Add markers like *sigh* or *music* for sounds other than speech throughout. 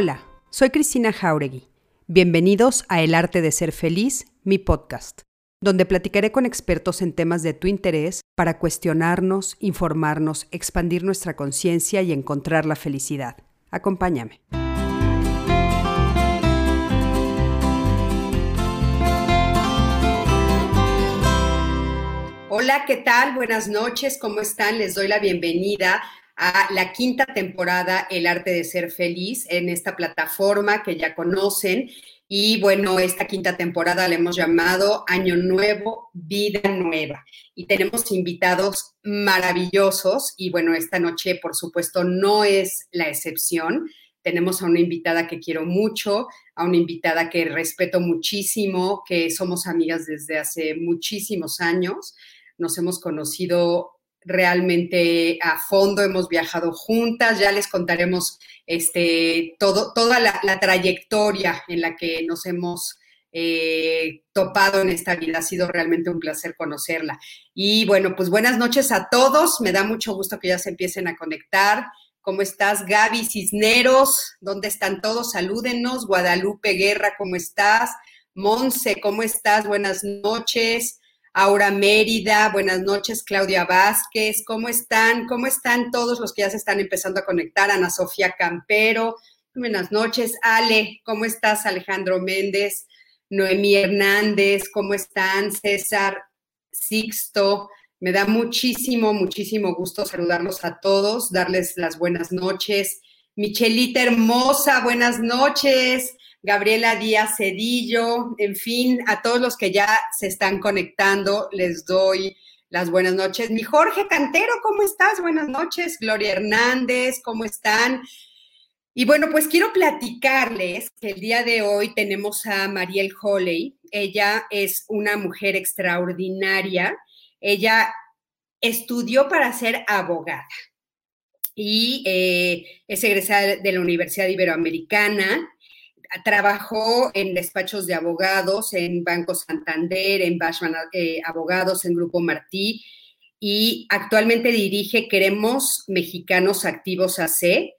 Hola, soy Cristina Jauregui. Bienvenidos a El Arte de Ser Feliz, mi podcast, donde platicaré con expertos en temas de tu interés para cuestionarnos, informarnos, expandir nuestra conciencia y encontrar la felicidad. Acompáñame. Hola, ¿qué tal? Buenas noches, ¿cómo están? Les doy la bienvenida a la quinta temporada El arte de ser feliz en esta plataforma que ya conocen. Y bueno, esta quinta temporada la hemos llamado Año Nuevo, Vida Nueva. Y tenemos invitados maravillosos. Y bueno, esta noche, por supuesto, no es la excepción. Tenemos a una invitada que quiero mucho, a una invitada que respeto muchísimo, que somos amigas desde hace muchísimos años nos hemos conocido realmente a fondo, hemos viajado juntas, ya les contaremos este, todo, toda la, trayectoria en la que nos hemos eh, topado en esta vida. Ha sido realmente un placer conocerla. Y bueno, pues buenas noches a todos. Me da mucho gusto que ya se empiecen a conectar. ¿Cómo estás, Gaby Cisneros? ¿Dónde están todos? Salúdenos. Guadalupe Guerra, ¿cómo estás? Monse, ¿cómo estás? Buenas noches. Aura Mérida, buenas noches, Claudia Vázquez, ¿cómo están? ¿Cómo están todos los que ya se están empezando a conectar? Ana Sofía Campero, buenas noches, Ale, ¿cómo estás? Alejandro Méndez, Noemí Hernández, ¿cómo están? César Sixto, me da muchísimo, muchísimo gusto saludarlos a todos, darles las buenas noches. Michelita hermosa, buenas noches. Gabriela Díaz Cedillo, en fin, a todos los que ya se están conectando, les doy las buenas noches. Mi Jorge Cantero, ¿cómo estás? Buenas noches. Gloria Hernández, ¿cómo están? Y bueno, pues quiero platicarles que el día de hoy tenemos a Mariel Holley. Ella es una mujer extraordinaria. Ella estudió para ser abogada y eh, es egresada de la Universidad Iberoamericana trabajó en despachos de abogados, en Banco Santander, en Bashman eh, Abogados, en Grupo Martí, y actualmente dirige Queremos Mexicanos Activos AC,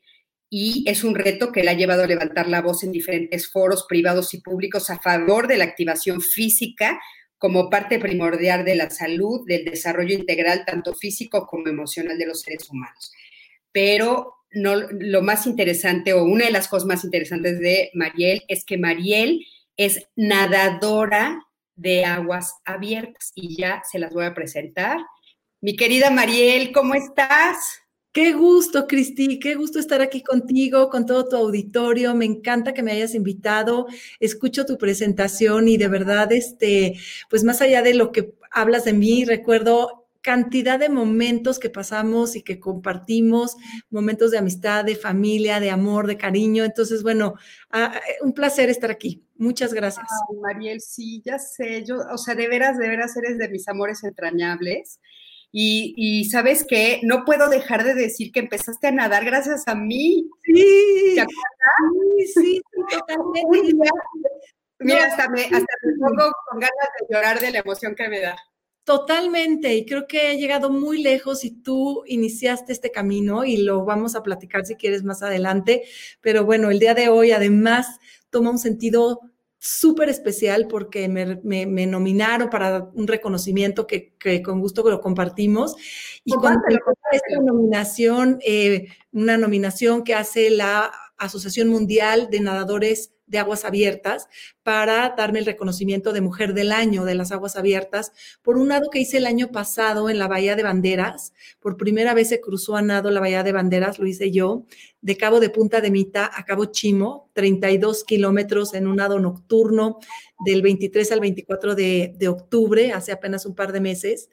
y es un reto que le ha llevado a levantar la voz en diferentes foros privados y públicos a favor de la activación física como parte primordial de la salud, del desarrollo integral, tanto físico como emocional de los seres humanos. Pero no, lo más interesante o una de las cosas más interesantes de Mariel es que Mariel es nadadora de aguas abiertas y ya se las voy a presentar. Mi querida Mariel, ¿cómo estás? Qué gusto, Cristi, qué gusto estar aquí contigo, con todo tu auditorio. Me encanta que me hayas invitado. Escucho tu presentación y de verdad, este, pues más allá de lo que hablas de mí, recuerdo cantidad de momentos que pasamos y que compartimos, momentos de amistad, de familia, de amor, de cariño. Entonces, bueno, ah, eh, un placer estar aquí. Muchas gracias. Ay, Mariel, sí, ya sé, yo, o sea, de veras, de veras eres de mis amores entrañables. Y, sabes qué, no puedo dejar de decir que empezaste a nadar gracias a mí. Sí, sí, sí, totalmente. Mira, hasta me, hasta me pongo con ganas de llorar de la emoción que me da. Totalmente, y creo que he llegado muy lejos y tú iniciaste este camino y lo vamos a platicar si quieres más adelante, pero bueno, el día de hoy además toma un sentido súper especial porque me, nominaron para un reconocimiento que, con gusto lo compartimos. Y cuando esta nominación, eh, una nominación que hace la Asociación Mundial de Nadadores de Aguas Abiertas para darme el reconocimiento de Mujer del Año de las Aguas Abiertas por un nado que hice el año pasado en la Bahía de Banderas. Por primera vez se cruzó a nado la Bahía de Banderas, lo hice yo, de Cabo de Punta de Mita a Cabo Chimo, 32 kilómetros en un nado nocturno del 23 al 24 de, de octubre, hace apenas un par de meses.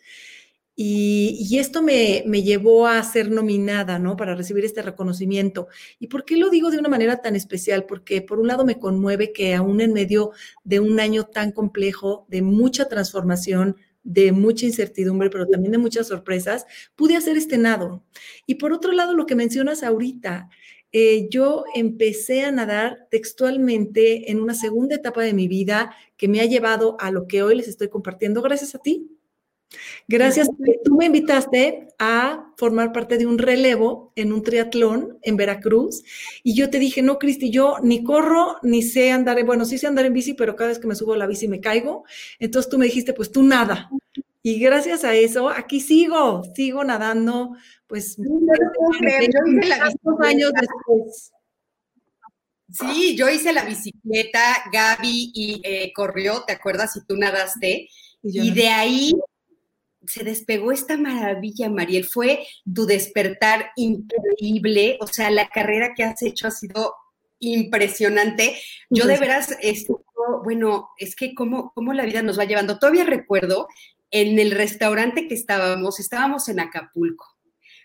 Y, esto me, llevó a ser nominada, ¿no? Para recibir este reconocimiento. ¿Y por qué lo digo de una manera tan especial? Porque por un lado me conmueve que aún en medio de un año tan complejo, de mucha transformación, de mucha incertidumbre, pero también de muchas sorpresas, pude hacer este nado. Y por otro lado, lo que mencionas ahorita, eh, yo empecé a nadar textualmente en una segunda etapa de mi vida que me ha llevado a lo que hoy les estoy compartiendo gracias a ti Gracias. Tú me invitaste a formar parte de un relevo en un triatlón en Veracruz y yo te dije, no, Cristi, yo ni corro ni sé andar, bueno, sí sé andar en bici, pero cada vez que me subo a la bici me caigo. Entonces tú me dijiste, pues tú nada. Y gracias a eso, aquí sigo, sigo nadando, pues, años después. Sí, yo hice la bicicleta, Gaby y eh, corrió, ¿te acuerdas? Y tú nadaste. Y, de ahí se despegó esta maravilla, Mariel. Fue tu despertar increíble. O sea, la carrera que has hecho ha sido impresionante. Yo de veras, esto, bueno, es que cómo, cómo la vida nos va llevando. Todavía recuerdo en el restaurante que estábamos, estábamos en Acapulco,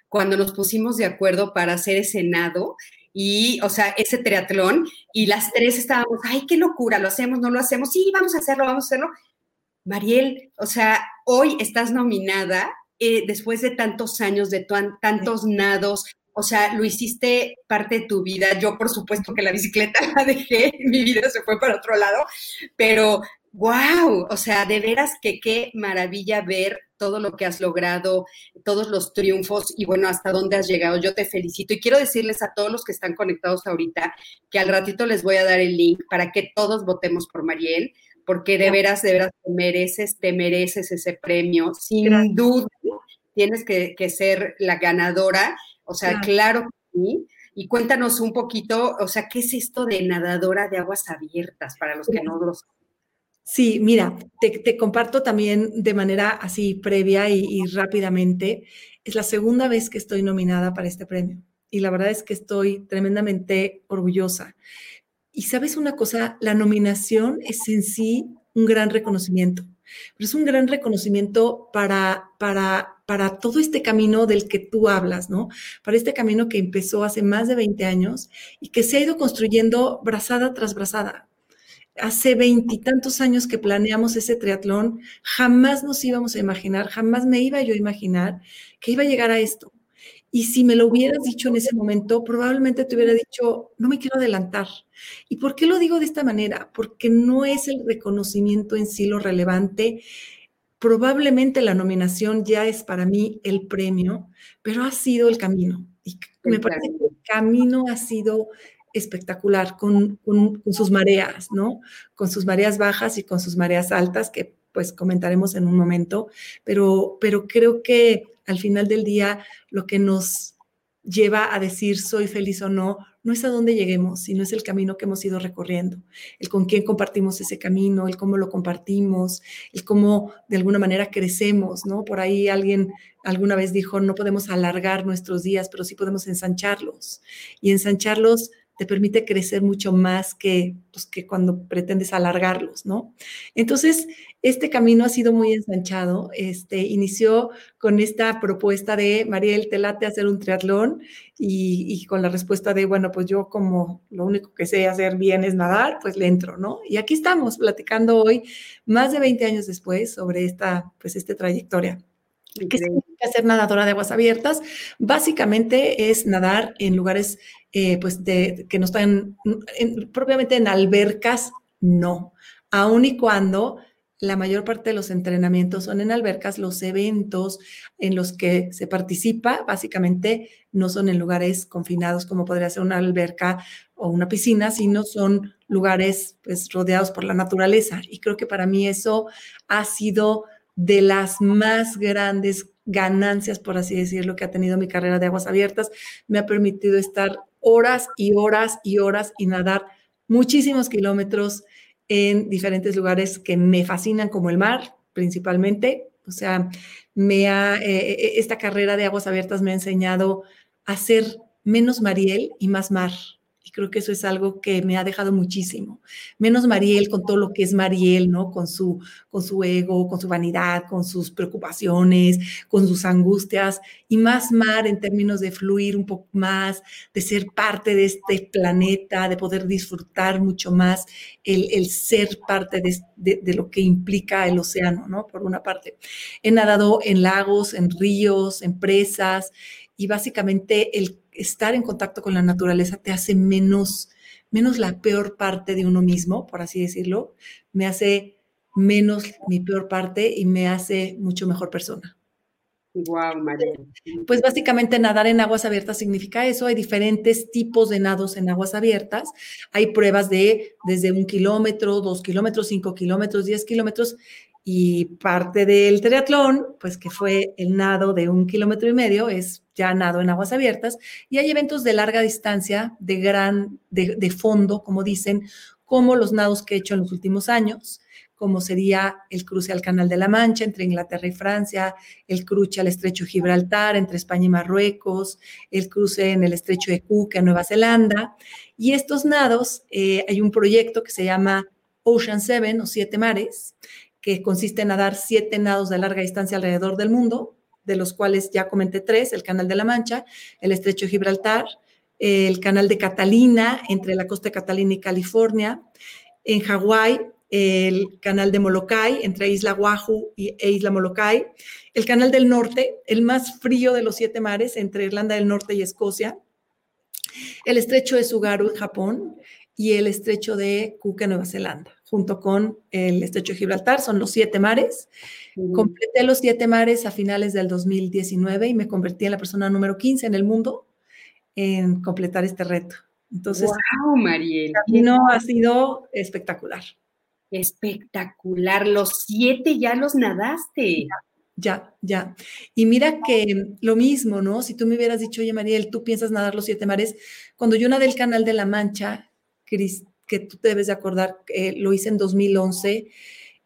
cuando nos pusimos de acuerdo para hacer ese nado y, o sea, ese triatlón, y las tres estábamos, ay, qué locura, lo hacemos, no lo hacemos, sí, vamos a hacerlo, vamos a hacerlo. Mariel, o sea, hoy estás nominada eh, después de tantos años, de tantos nados, o sea, lo hiciste parte de tu vida. Yo, por supuesto, que la bicicleta *laughs* la dejé, mi vida se fue para otro lado, pero wow, o sea, de veras que qué maravilla ver todo lo que has logrado, todos los triunfos y bueno, hasta dónde has llegado. Yo te felicito y quiero decirles a todos los que están conectados ahorita que al ratito les voy a dar el link para que todos votemos por Mariel, porque de veras, de veras te mereces, te mereces ese premio. Sin duda, tienes que, ser la ganadora. O sea, claro, que sí. Y cuéntanos un poquito, o sea, ¿qué es esto de nadadora de aguas abiertas para los que no lo saben? Sí, mira, te, comparto también de manera así previa y, rápidamente. Es la segunda vez que estoy nominada para este premio y la verdad es que estoy tremendamente orgullosa. Y sabes una cosa, la nominación es en sí un gran reconocimiento, pero es un gran reconocimiento para, para, para todo este camino del que tú hablas, ¿no? Para este camino que empezó hace más de 20 años y que se ha ido construyendo brazada tras brazada hace veintitantos años que planeamos ese triatlón, jamás nos íbamos a imaginar, jamás me iba yo a imaginar que iba a llegar a esto. Y si me lo hubieras dicho en ese momento, probablemente te hubiera dicho, no me quiero adelantar. ¿Y por qué lo digo de esta manera? Porque no es el reconocimiento en sí lo relevante. Probablemente la nominación ya es para mí el premio, pero ha sido el camino. Y me parece que el camino ha sido espectacular con, sus mareas, ¿no? Con sus mareas bajas y con sus mareas altas, que pues comentaremos en un momento, pero, pero creo que al final del día lo que nos lleva a decir soy feliz o no, no es a dónde lleguemos, sino es el camino que hemos ido recorriendo, el con quién compartimos ese camino, el cómo lo compartimos, el cómo de alguna manera crecemos, ¿no? Por ahí alguien alguna vez dijo, no podemos alargar nuestros días, pero sí podemos ensancharlos. Y ensancharlos te permite crecer mucho más que, pues, que cuando pretendes alargarlos, ¿no? Entonces, este camino ha sido muy ensanchado. Este, inició con esta propuesta de, Mariel, te late hacer un triatlón y, con la respuesta de, bueno, pues yo como lo único que sé hacer bien es nadar, pues le entro, ¿no? Y aquí estamos platicando hoy, más de 20 años después, sobre esta, pues, esta trayectoria. ¿Qué significa ser nadadora de aguas abiertas? Básicamente es nadar en lugares eh, pues de, que no están propiamente en albercas, no. Aun y cuando la mayor parte de los entrenamientos son en albercas, los eventos en los que se participa básicamente no son en lugares confinados como podría ser una alberca o una piscina, sino son lugares pues rodeados por la naturaleza. Y creo que para mí eso ha sido de las más grandes ganancias, por así decirlo, que ha tenido mi carrera de aguas abiertas. Me ha permitido estar horas y horas y horas y nadar muchísimos kilómetros en diferentes lugares que me fascinan, como el mar, principalmente. O sea, me ha, eh, eh, esta carrera de aguas abiertas me ha enseñado a ser menos Mariel y más mar. Y creo que eso es algo que me ha dejado muchísimo. Menos Mariel con todo lo que es Mariel, ¿no? Con su, con su ego, con su vanidad, con sus preocupaciones, con sus angustias. Y más Mar en términos de fluir un poco más, de ser parte de este planeta, de poder disfrutar mucho más el, ser parte de, de lo que implica el océano, ¿no? Por una parte. He nadado en lagos, en ríos, en presas y básicamente el estar en contacto con la naturaleza te hace menos, menos la peor parte de uno mismo, por así decirlo, me hace menos mi peor parte y me hace mucho mejor persona. Wow, María. Pues básicamente nadar en aguas abiertas significa eso. Hay diferentes tipos de nados en aguas abiertas. Hay pruebas de desde un kilómetro, dos kilómetros, cinco kilómetros, diez kilómetros. Y parte del triatlón, pues que fue el nado de un kilómetro y medio, es ya nado en aguas abiertas. Y hay eventos de larga distancia, de gran, de, de fondo, como dicen, como los nados que he hecho en los últimos años como sería el cruce al Canal de la Mancha entre Inglaterra y Francia, el cruce al Estrecho Gibraltar entre España y Marruecos, el cruce en el Estrecho de Cook en Nueva Zelanda. Y estos nados, eh, hay un proyecto que se llama Ocean Seven o Siete Mares, que consiste en nadar siete nados de larga distancia alrededor del mundo, de los cuales ya comenté tres, el Canal de la Mancha, el Estrecho de Gibraltar, el Canal de Catalina, entre la costa de Catalina y California, en Hawái, el canal de Molokai, entre Isla Oahu e Isla Molokai, el canal del norte, el más frío de los siete mares, entre Irlanda del Norte y Escocia, el estrecho de Sugaru en Japón y el estrecho de en Nueva Zelanda, junto con el estrecho de Gibraltar, son los siete mares. Completé los siete mares a finales del 2019 y me convertí en la persona número 15 en el mundo en completar este reto. Entonces, wow, Mariel. El camino ha sido espectacular. Espectacular, los siete ya los nadaste. Ya, ya. Y mira que lo mismo, ¿no? Si tú me hubieras dicho, oye, Mariel, tú piensas nadar los siete mares, cuando yo nadé el Canal de la Mancha, Cris, que tú te debes de acordar, eh, lo hice en 2011,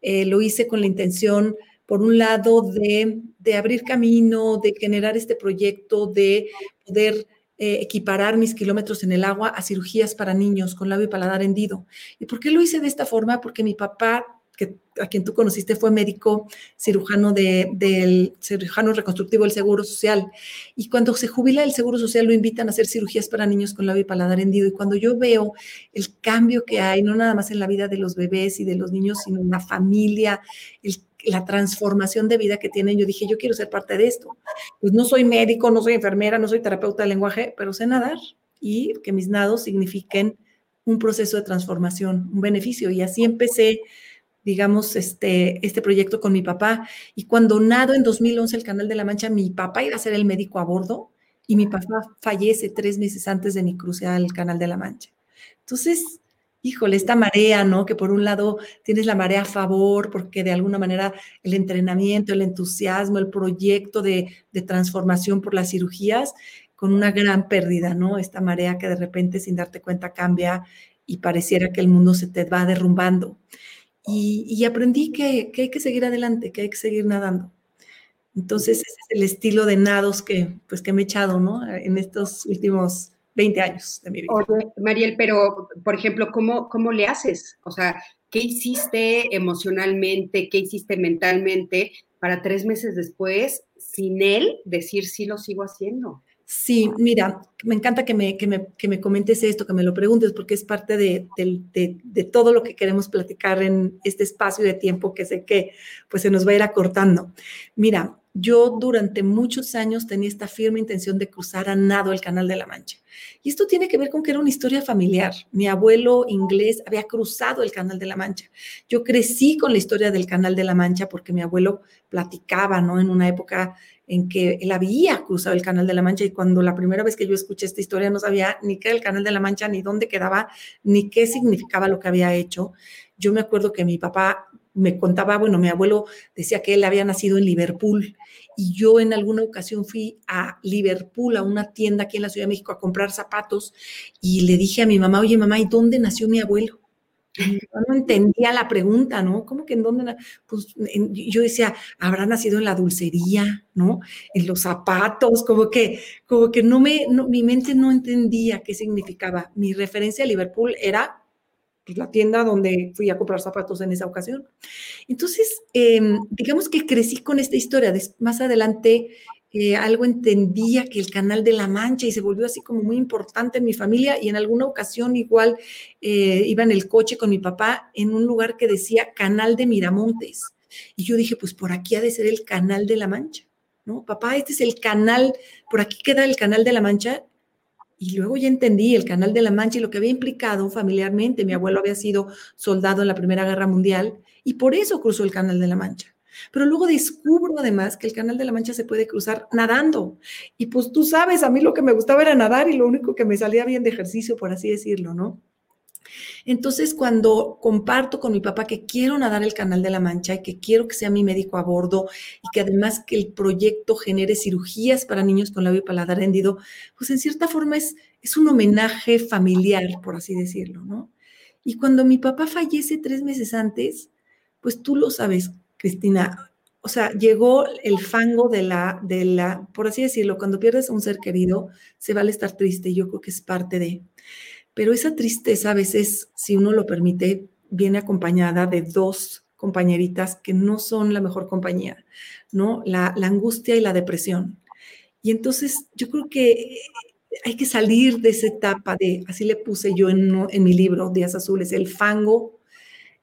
eh, lo hice con la intención, por un lado, de, de abrir camino, de generar este proyecto, de poder eh, equiparar mis kilómetros en el agua a cirugías para niños con labio y paladar hendido. ¿Y por qué lo hice de esta forma? Porque mi papá, que, a quien tú conociste, fue médico cirujano del cirujano reconstructivo del Seguro Social. Y cuando se jubila el Seguro Social, lo invitan a hacer cirugías para niños con labio y paladar hendido. Y cuando yo veo el cambio que hay, no nada más en la vida de los bebés y de los niños, sino en la familia, el la transformación de vida que tienen, yo dije, yo quiero ser parte de esto. Pues no soy médico, no soy enfermera, no soy terapeuta de lenguaje, pero sé nadar y que mis nados signifiquen un proceso de transformación, un beneficio. Y así empecé, digamos, este, este proyecto con mi papá. Y cuando nado en 2011 el Canal de la Mancha, mi papá iba a ser el médico a bordo y mi papá fallece tres meses antes de mi cruce al Canal de la Mancha. Entonces, híjole, esta marea, ¿no? Que por un lado tienes la marea a favor, porque de alguna manera el entrenamiento, el entusiasmo, el proyecto de, transformación por las cirugías, con una gran pérdida, ¿no? Esta marea que de repente sin darte cuenta cambia y pareciera que el mundo se te va derrumbando. Y, aprendí que, que, hay que seguir adelante, que hay que seguir nadando. Entonces, ese es el estilo de nados que, pues, que me he echado, ¿no? En estos últimos 20 años de mi vida. Mariel, pero, por ejemplo, ¿cómo, ¿cómo le haces? O sea, ¿qué hiciste emocionalmente, qué hiciste mentalmente para tres meses después, sin él, decir sí lo sigo haciendo? Sí, mira, me encanta que me, que me, que me comentes esto, que me lo preguntes, porque es parte de, de, de, todo lo que queremos platicar en este espacio de tiempo que sé que pues se nos va a ir acortando. Mira, yo durante muchos años tenía esta firme intención de cruzar a nado el Canal de la Mancha. Y esto tiene que ver con que era una historia familiar. Mi abuelo inglés había cruzado el Canal de la Mancha. Yo crecí con la historia del Canal de la Mancha porque mi abuelo platicaba, ¿no? En una época en que él había cruzado el Canal de la Mancha y cuando la primera vez que yo escuché esta historia no sabía ni qué era el Canal de la Mancha, ni dónde quedaba, ni qué significaba lo que había hecho. Yo me acuerdo que mi papá me contaba, bueno, mi abuelo decía que él había nacido en Liverpool y yo en alguna ocasión fui a Liverpool, a una tienda aquí en la Ciudad de México, a comprar zapatos y le dije a mi mamá, oye mamá, ¿y dónde nació mi abuelo? Yo no entendía la pregunta, ¿no? ¿Cómo que en dónde? Pues yo decía, habrá nacido en la dulcería, ¿no? En los zapatos, como que, como que no me, mi mente no entendía qué significaba. Mi referencia a Liverpool era pues, la tienda donde fui a comprar zapatos en esa ocasión. Entonces, em, digamos que crecí con esta historia. más adelante, eh, algo entendía que el Canal de la Mancha y se volvió así como muy importante en mi familia y en alguna ocasión igual eh, iba en el coche con mi papá en un lugar que decía Canal de Miramontes. Y yo dije, pues por aquí ha de ser el Canal de la Mancha, ¿no? Papá, este es el canal, por aquí queda el Canal de la Mancha Y luego ya entendí el Canal de la Mancha y lo que había implicado familiarmente. Mi abuelo había sido soldado en la Primera Guerra Mundial y por eso cruzó el Canal de la Mancha. Pero luego descubro además que el Canal de la Mancha se puede cruzar nadando. Y pues tú sabes, a mí lo que me gustaba era nadar y lo único que me salía bien de ejercicio, por así decirlo, ¿no? Entonces, cuando comparto con mi papá que quiero nadar el Canal de la Mancha y que quiero que sea mi médico a bordo y que además que el proyecto genere cirugías para niños con labio y paladar hendido, pues en cierta forma es, es un homenaje familiar, por así decirlo, ¿no? Y cuando mi papá fallece tres meses antes, pues tú lo sabes, Cristina, o sea, llegó el fango de la, de la, por así decirlo, cuando pierdes a un ser querido, se vale estar triste, yo creo que es parte de. Pero esa tristeza a veces, si uno lo permite, viene acompañada de dos compañeritas que no son la mejor compañía, ¿no? La, angustia y la depresión. Y entonces yo creo que hay que salir de esa etapa de, así le puse yo en, mi libro, Días Azules, el fango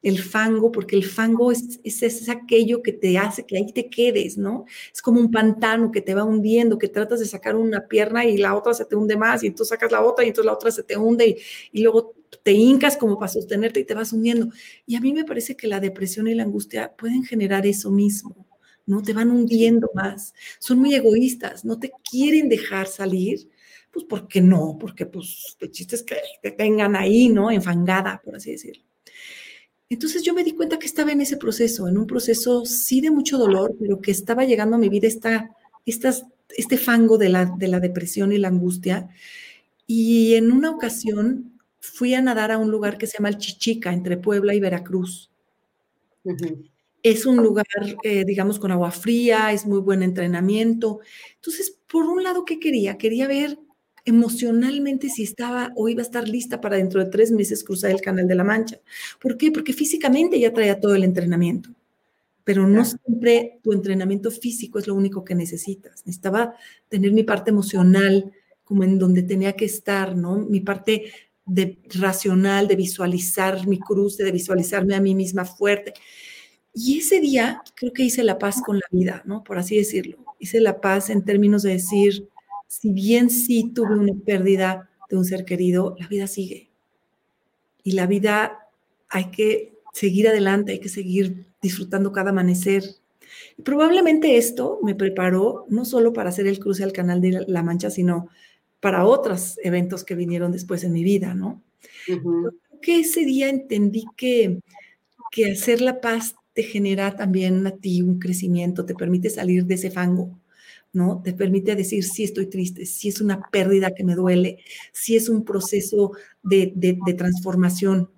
el fango, porque el fango es, es, aquello que te hace que ahí te quedes, ¿no? Es como un pantano que te va hundiendo, que tratas de sacar una pierna y la otra se te hunde más, y tú sacas la otra y entonces la otra se te hunde y, luego te hincas como para sostenerte y te vas hundiendo. Y a mí me parece que la depresión y la angustia pueden generar eso mismo, ¿no? Te van hundiendo más. Son muy egoístas, no te quieren dejar salir. Pues porque no, porque pues el chiste es que te tengan ahí, ¿no? Enfangada, por así decirlo. Entonces yo me di cuenta que estaba en ese proceso, en un proceso sí de mucho dolor, pero que estaba llegando a mi vida esta, este fango de la, de la depresión y la angustia. Y en una ocasión fui a nadar a un lugar que se llama el Chichica, entre Puebla y Veracruz. Es un lugar, eh, digamos, con agua fría, es muy buen entrenamiento. Entonces, por un lado, ¿qué quería? Quería ver emocionalmente si estaba o iba a estar lista para dentro de tres meses cruzar el Canal de la Mancha. ¿Por qué? Porque físicamente ya traía todo el entrenamiento, pero no siempre tu entrenamiento físico es lo único que necesitas. Necesitaba tener mi parte emocional como en donde tenía que estar, ¿no? Mi parte de racional, de visualizar mi cruce, de visualizarme a mí misma fuerte. Y ese día creo que hice la paz con la vida, ¿no? Por así decirlo. Hice la paz en términos de decir, si bien sí tuve una pérdida de un ser querido, la vida sigue. Y la vida hay que seguir adelante, hay que seguir disfrutando cada amanecer. Y probablemente esto me preparó no solo para hacer el cruce al canal de La Mancha, sino para otros eventos que vinieron después en mi vida, ¿no? Creo que ese día entendí que, que hacer la paz te genera también a ti un crecimiento, te permite salir de ese fango, ¿no? Te permite decir si estoy triste, si es una pérdida que me duele, si es un proceso de, transformación,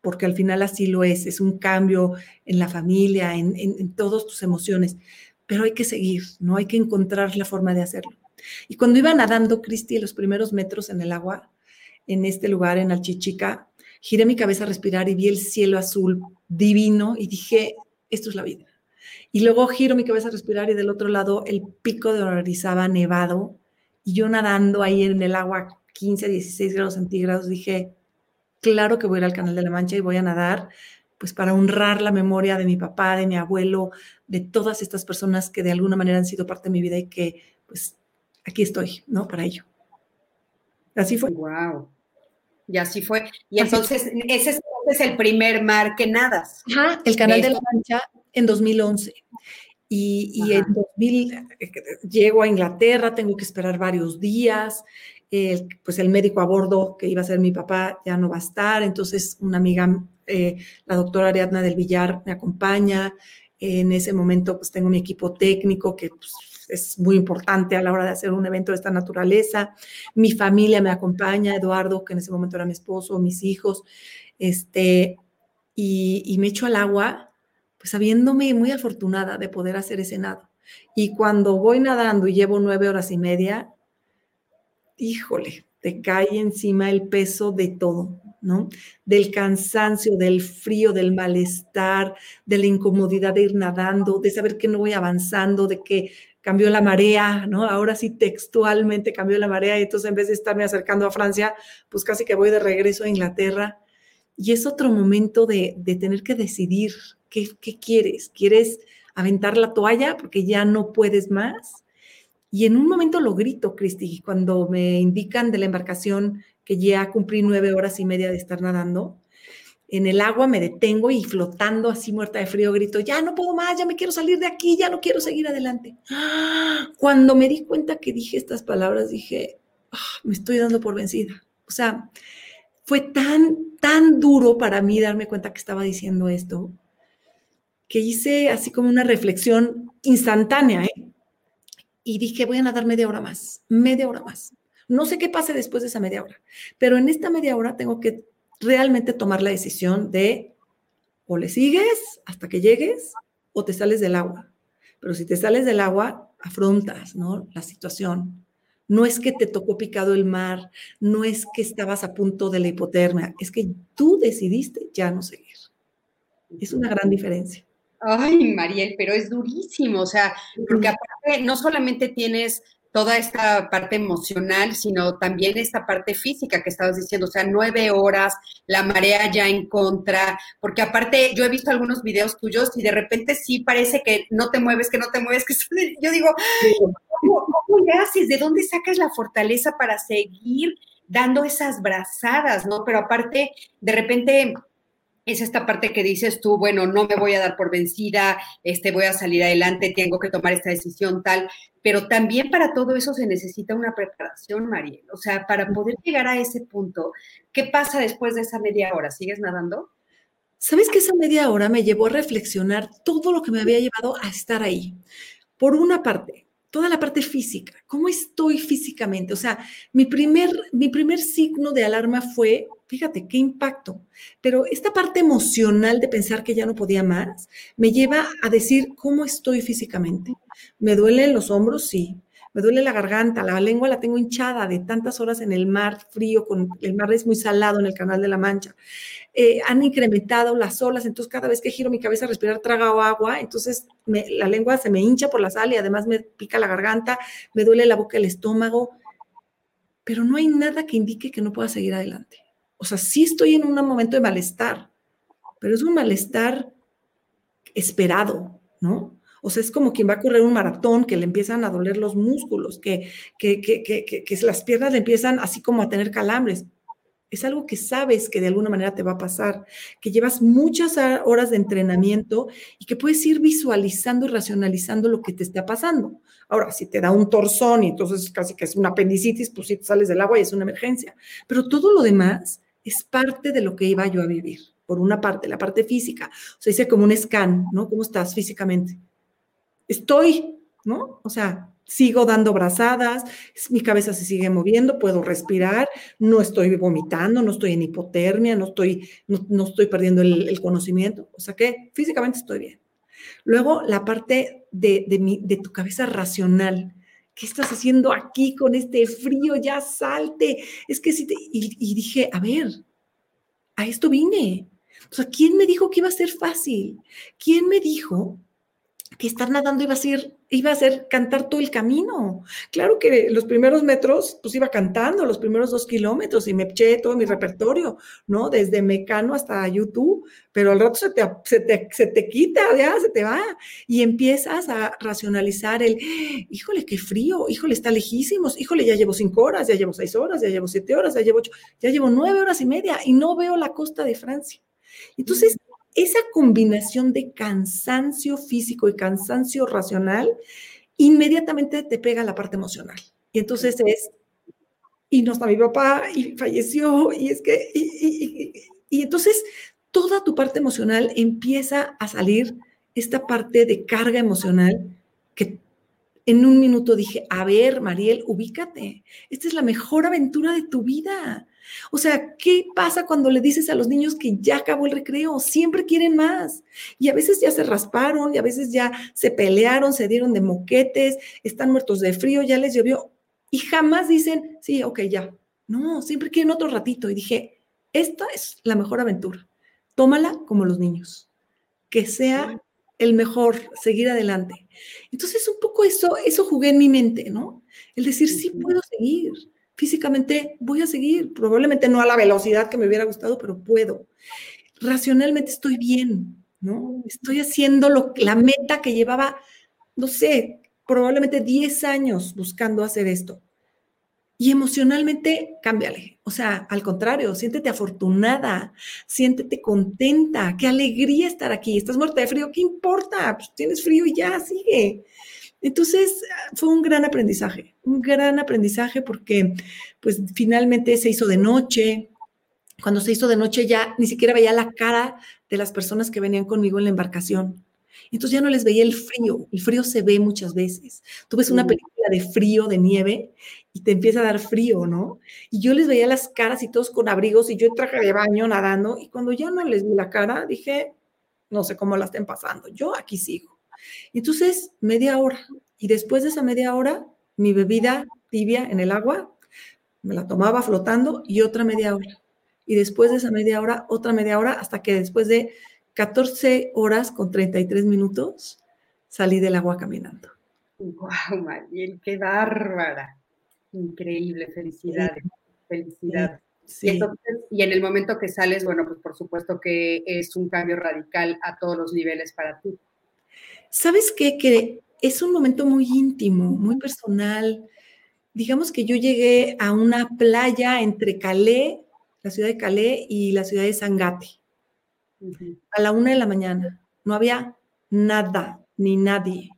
porque al final así lo es, es un cambio en la familia, en, en, todas tus emociones, pero hay que seguir, ¿no? Hay que encontrar la forma de hacerlo. Y cuando iba nadando, Cristi, los primeros metros en el agua, en este lugar, en Alchichica, giré mi cabeza a respirar y vi el cielo azul divino y dije, esto es la vida. Y luego giro mi cabeza a respirar y del otro lado el pico de Orizaba nevado y yo nadando ahí en el agua 15, 16 grados centígrados, dije, claro que voy a ir al Canal de la Mancha y voy a nadar, pues para honrar la memoria de mi papá, de mi abuelo, de todas estas personas que de alguna manera han sido parte de mi vida y que pues aquí estoy, ¿no? Para ello. Así fue. Wow. Y así fue. Y entonces, ese es, el primer mar que nadas. Ajá, el Canal de la Mancha en 2011. Y, en 2000 eh, llego a Inglaterra, tengo que esperar varios días, pues el médico a bordo que iba a ser mi papá ya no va a estar, entonces una amiga, eh, la doctora Ariadna del Villar, me acompaña. En ese momento pues tengo mi equipo técnico que pues, es muy importante a la hora de hacer un evento de esta naturaleza. Mi familia me acompaña, Eduardo, que en ese momento era mi esposo, mis hijos, este, y, y me echo al agua sabiéndome muy afortunada de poder hacer ese nado. Y cuando voy nadando y llevo nueve horas y media, híjole, te cae encima el peso de todo, ¿no? Del cansancio, del frío, del malestar, de la incomodidad de ir nadando, de saber que no voy avanzando, de que cambió la marea, ¿no? Ahora sí textualmente cambió la marea y entonces en vez de estarme acercando a Francia, pues casi que voy de regreso a Inglaterra. Y es otro momento de, tener que decidir, ¿Qué, quieres? ¿Quieres aventar la toalla porque ya no puedes más? Y en un momento lo grito, Cristi, cuando me indican de la embarcación que ya cumplí nueve horas y media de estar nadando. En el agua me detengo y flotando así muerta de frío grito, ya no puedo más, ya me quiero salir de aquí, ya no quiero seguir adelante. Cuando me di cuenta que dije estas palabras, dije, ah, me estoy dando por vencida. O sea, fue tan, tan duro para mí darme cuenta que estaba diciendo esto, que hice así como una reflexión instantánea, ¿eh? Y dije, voy a nadar media hora más, media hora más. No sé qué pase después de esa media hora, pero en esta media hora tengo que realmente tomar la decisión de o le sigues hasta que llegues o te sales del agua. Pero si te sales del agua, afrontas, ¿no? La situación. No es que te tocó picado el mar, no es que estabas a punto de la hipotermia, es que tú decidiste ya no seguir. Es una gran diferencia. Ay, Mariel, pero es durísimo, o sea, porque aparte no solamente tienes toda esta parte emocional, sino también esta parte física que estabas diciendo, o sea, nueve horas, la marea ya en contra, porque aparte yo he visto algunos videos tuyos y de repente sí parece que no te mueves, que no te mueves, que *laughs* yo digo, ¿cómo, cómo le haces? ¿De dónde sacas la fortaleza para seguir dando esas brazadas, no? Pero aparte, de repente es esta parte que dices tú, bueno, no me voy a dar por vencida, este, voy a salir adelante, tengo que tomar esta decisión tal, pero también para todo eso se necesita una preparación, Mariel. O sea, para poder llegar a ese punto, ¿qué pasa después de esa media hora? ¿Sigues nadando? Sabes que esa media hora me llevó a reflexionar todo lo que me había llevado a estar ahí. Por una parte, toda la parte física, cómo estoy físicamente. O sea, mi primer, mi primer signo de alarma fue, fíjate, qué impacto. Pero esta parte emocional de pensar que ya no podía más, me lleva a decir cómo estoy físicamente. ¿Me duelen los hombros? Sí me duele la garganta, la lengua la tengo hinchada de tantas horas en el mar frío, con el mar es muy salado en el Canal de la Mancha. Eh, han incrementado las olas, entonces cada vez que giro mi cabeza a respirar trago agua, entonces la lengua se me hincha por la sal y además me pica la garganta, me duele la boca, el estómago, pero no hay nada que indique que no pueda seguir adelante. O sea, sí estoy en un momento de malestar, pero es un malestar esperado, ¿no? O sea, es como quien va a correr un maratón, que le empiezan a doler los músculos, que, que, que, que, las piernas le empiezan así como a tener calambres. Es algo que sabes que de alguna manera te va a pasar, que llevas muchas horas de entrenamiento y que puedes ir visualizando y racionalizando lo que te está pasando. Ahora, si te da un torzón y entonces casi que es una apendicitis, pues si te sales del agua y es una emergencia. Pero todo lo demás es parte de lo que iba yo a vivir. Por una parte, la parte física. O sea, dice como un scan, ¿no? ¿Cómo estás físicamente? estoy, ¿no? O sea, sigo dando brazadas, mi cabeza se sigue moviendo, puedo respirar, no estoy vomitando, no estoy en hipotermia, no estoy, no, estoy perdiendo el, conocimiento, o sea que físicamente estoy bien. Luego, la parte de, de, de tu cabeza racional. ¿Qué estás haciendo aquí con este frío? Ya salte. Es que si te... Y, y dije, a ver, a esto vine. O sea, ¿quién me dijo que iba a ser fácil? ¿Quién me dijo que estar nadando iba a ser, iba a ser cantar todo el camino. Claro que los primeros metros, pues iba cantando, los primeros dos kilómetros y me eché todo mi repertorio, ¿no? Desde Mecano hasta YouTube, pero al rato se te, se te, se te quita, ya se te va. Y empiezas a racionalizar el, híjole, qué frío, híjole, está lejísimos, híjole, ya llevo cinco horas, ya llevo seis horas, ya llevo siete horas, ya llevo ocho, ya llevo nueve horas y media y no veo la costa de Francia. Entonces, esa combinación de cansancio físico y cansancio racional inmediatamente te pega la parte emocional. Y entonces es, y no está mi papá, y falleció, y es que, y, y entonces toda tu parte emocional empieza a salir esta parte de carga emocional que en un minuto dije, a ver, Mariel, ubícate, esta es la mejor aventura de tu vida. O sea, ¿qué pasa cuando le dices a los niños que ya acabó el recreo? Siempre quieren más. Y a veces ya se rasparon, y a veces ya se pelearon, se dieron de moquetes, están muertos de frío, ya les llovió. Y jamás dicen, sí, ok, ya. No, siempre quieren otro ratito. Y dije, esta es la mejor aventura. Tómala como los niños. Que sea el mejor, seguir adelante. Entonces, un poco eso, eso jugué en mi mente, ¿no? El decir, sí puedo seguir físicamente voy a seguir, probablemente no a la velocidad que me hubiera gustado, pero puedo. Racionalmente estoy bien, ¿no? Estoy haciendo lo, la meta que llevaba, no sé, probablemente 10 años buscando hacer esto. Y emocionalmente, cámbiale. O sea, al contrario, siéntete afortunada, siéntete contenta, qué alegría estar aquí. Estás muerta de frío, ¿qué importa? Pues tienes frío y ya, sigue. Entonces, fue un gran aprendizaje, un gran aprendizaje porque, pues, finalmente se hizo de noche. Cuando se hizo de noche ya ni siquiera veía la cara de las personas que venían conmigo en la embarcación. Entonces ya no les veía el frío. El frío se ve muchas veces. Tú ves una mm. película de frío, de nieve, y te empieza a dar frío, ¿no? Y yo les veía las caras y todos con abrigos y yo en traje de baño nadando. Y cuando ya no les vi la cara, dije, no sé cómo la estén pasando. Yo aquí sigo. Entonces, media hora. Y después de esa media hora, mi bebida tibia en el agua, me la tomaba flotando y otra media hora. Y después de esa media hora, otra media hora, hasta que después de 14 horas con 33 minutos salí del agua caminando. ¡Wow, Mariel! ¡Qué bárbara! Increíble, felicidades, felicidades. Y, en el momento que sales, bueno, pues por supuesto que es un cambio radical a todos los niveles para ti. ¿Sabes qué? Que es un momento muy íntimo, muy personal. Digamos que yo llegué a una playa entre Calais, la ciudad de Calais, y la ciudad de Sangate a la una de la mañana. No había nada ni nadie.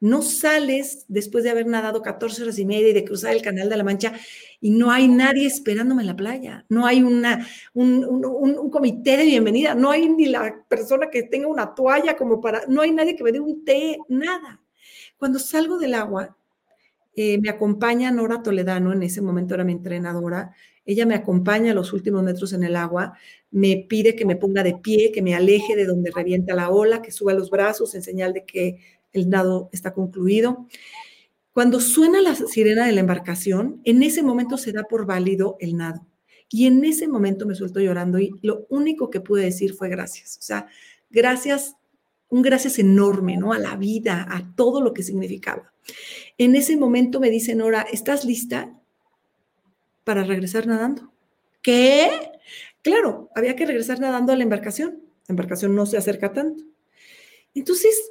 No sales después de haber nadado 14 horas y media y de cruzar el Canal de la Mancha y no hay nadie esperándome en la playa. No hay una, un, comité de bienvenida. No hay ni la persona que tenga una toalla como para... No hay nadie que me dé un té, nada. Cuando salgo del agua, eh, me acompaña Nora Toledano, en ese momento era mi entrenadora, ella me acompaña a los últimos metros en el agua, me pide que me ponga de pie, que me aleje de donde revienta la ola, que suba los brazos en señal de que el nado está concluido. Cuando suena la sirena de la embarcación, en ese momento se da por válido el nado. Y en ese momento me suelto llorando y lo único que pude decir fue gracias. O sea, gracias, un gracias enorme, ¿no? A la vida, a todo lo que significaba. En ese momento me dice Nora, ¿estás lista? para regresar nadando. ¿Qué? Claro, había que regresar nadando a la embarcación. La embarcación no se acerca tanto. Entonces,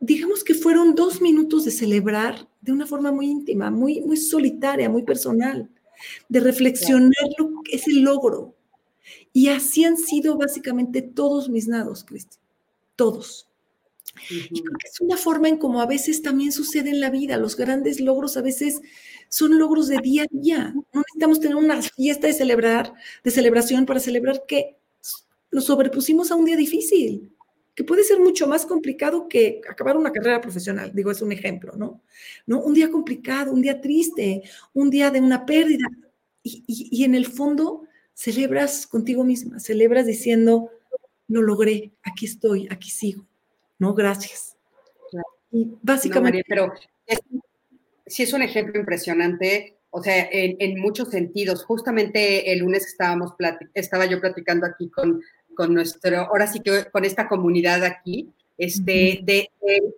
digamos que fueron dos minutos de celebrar de una forma muy íntima, muy, muy solitaria, muy personal, de reflexionar lo que es el logro. Y así han sido básicamente todos mis nados, Cristi. Todos. Y creo que es una forma en como a veces también sucede en la vida. Los grandes logros a veces son logros de día a día. No necesitamos tener una fiesta de celebrar, de celebración para celebrar que nos sobrepusimos a un día difícil, que puede ser mucho más complicado que acabar una carrera profesional. Digo, es un ejemplo, ¿no? ¿No? Un día complicado, un día triste, un día de una pérdida. Y, y en el fondo celebras contigo misma, celebras diciendo, lo logré, aquí estoy, aquí sigo. No, gracias. Y básicamente... pero sí es un ejemplo impresionante, o sea, en, muchos sentidos. Justamente el lunes estábamos estaba yo platicando aquí con, con nuestro, ahora sí que con esta comunidad aquí, este, de,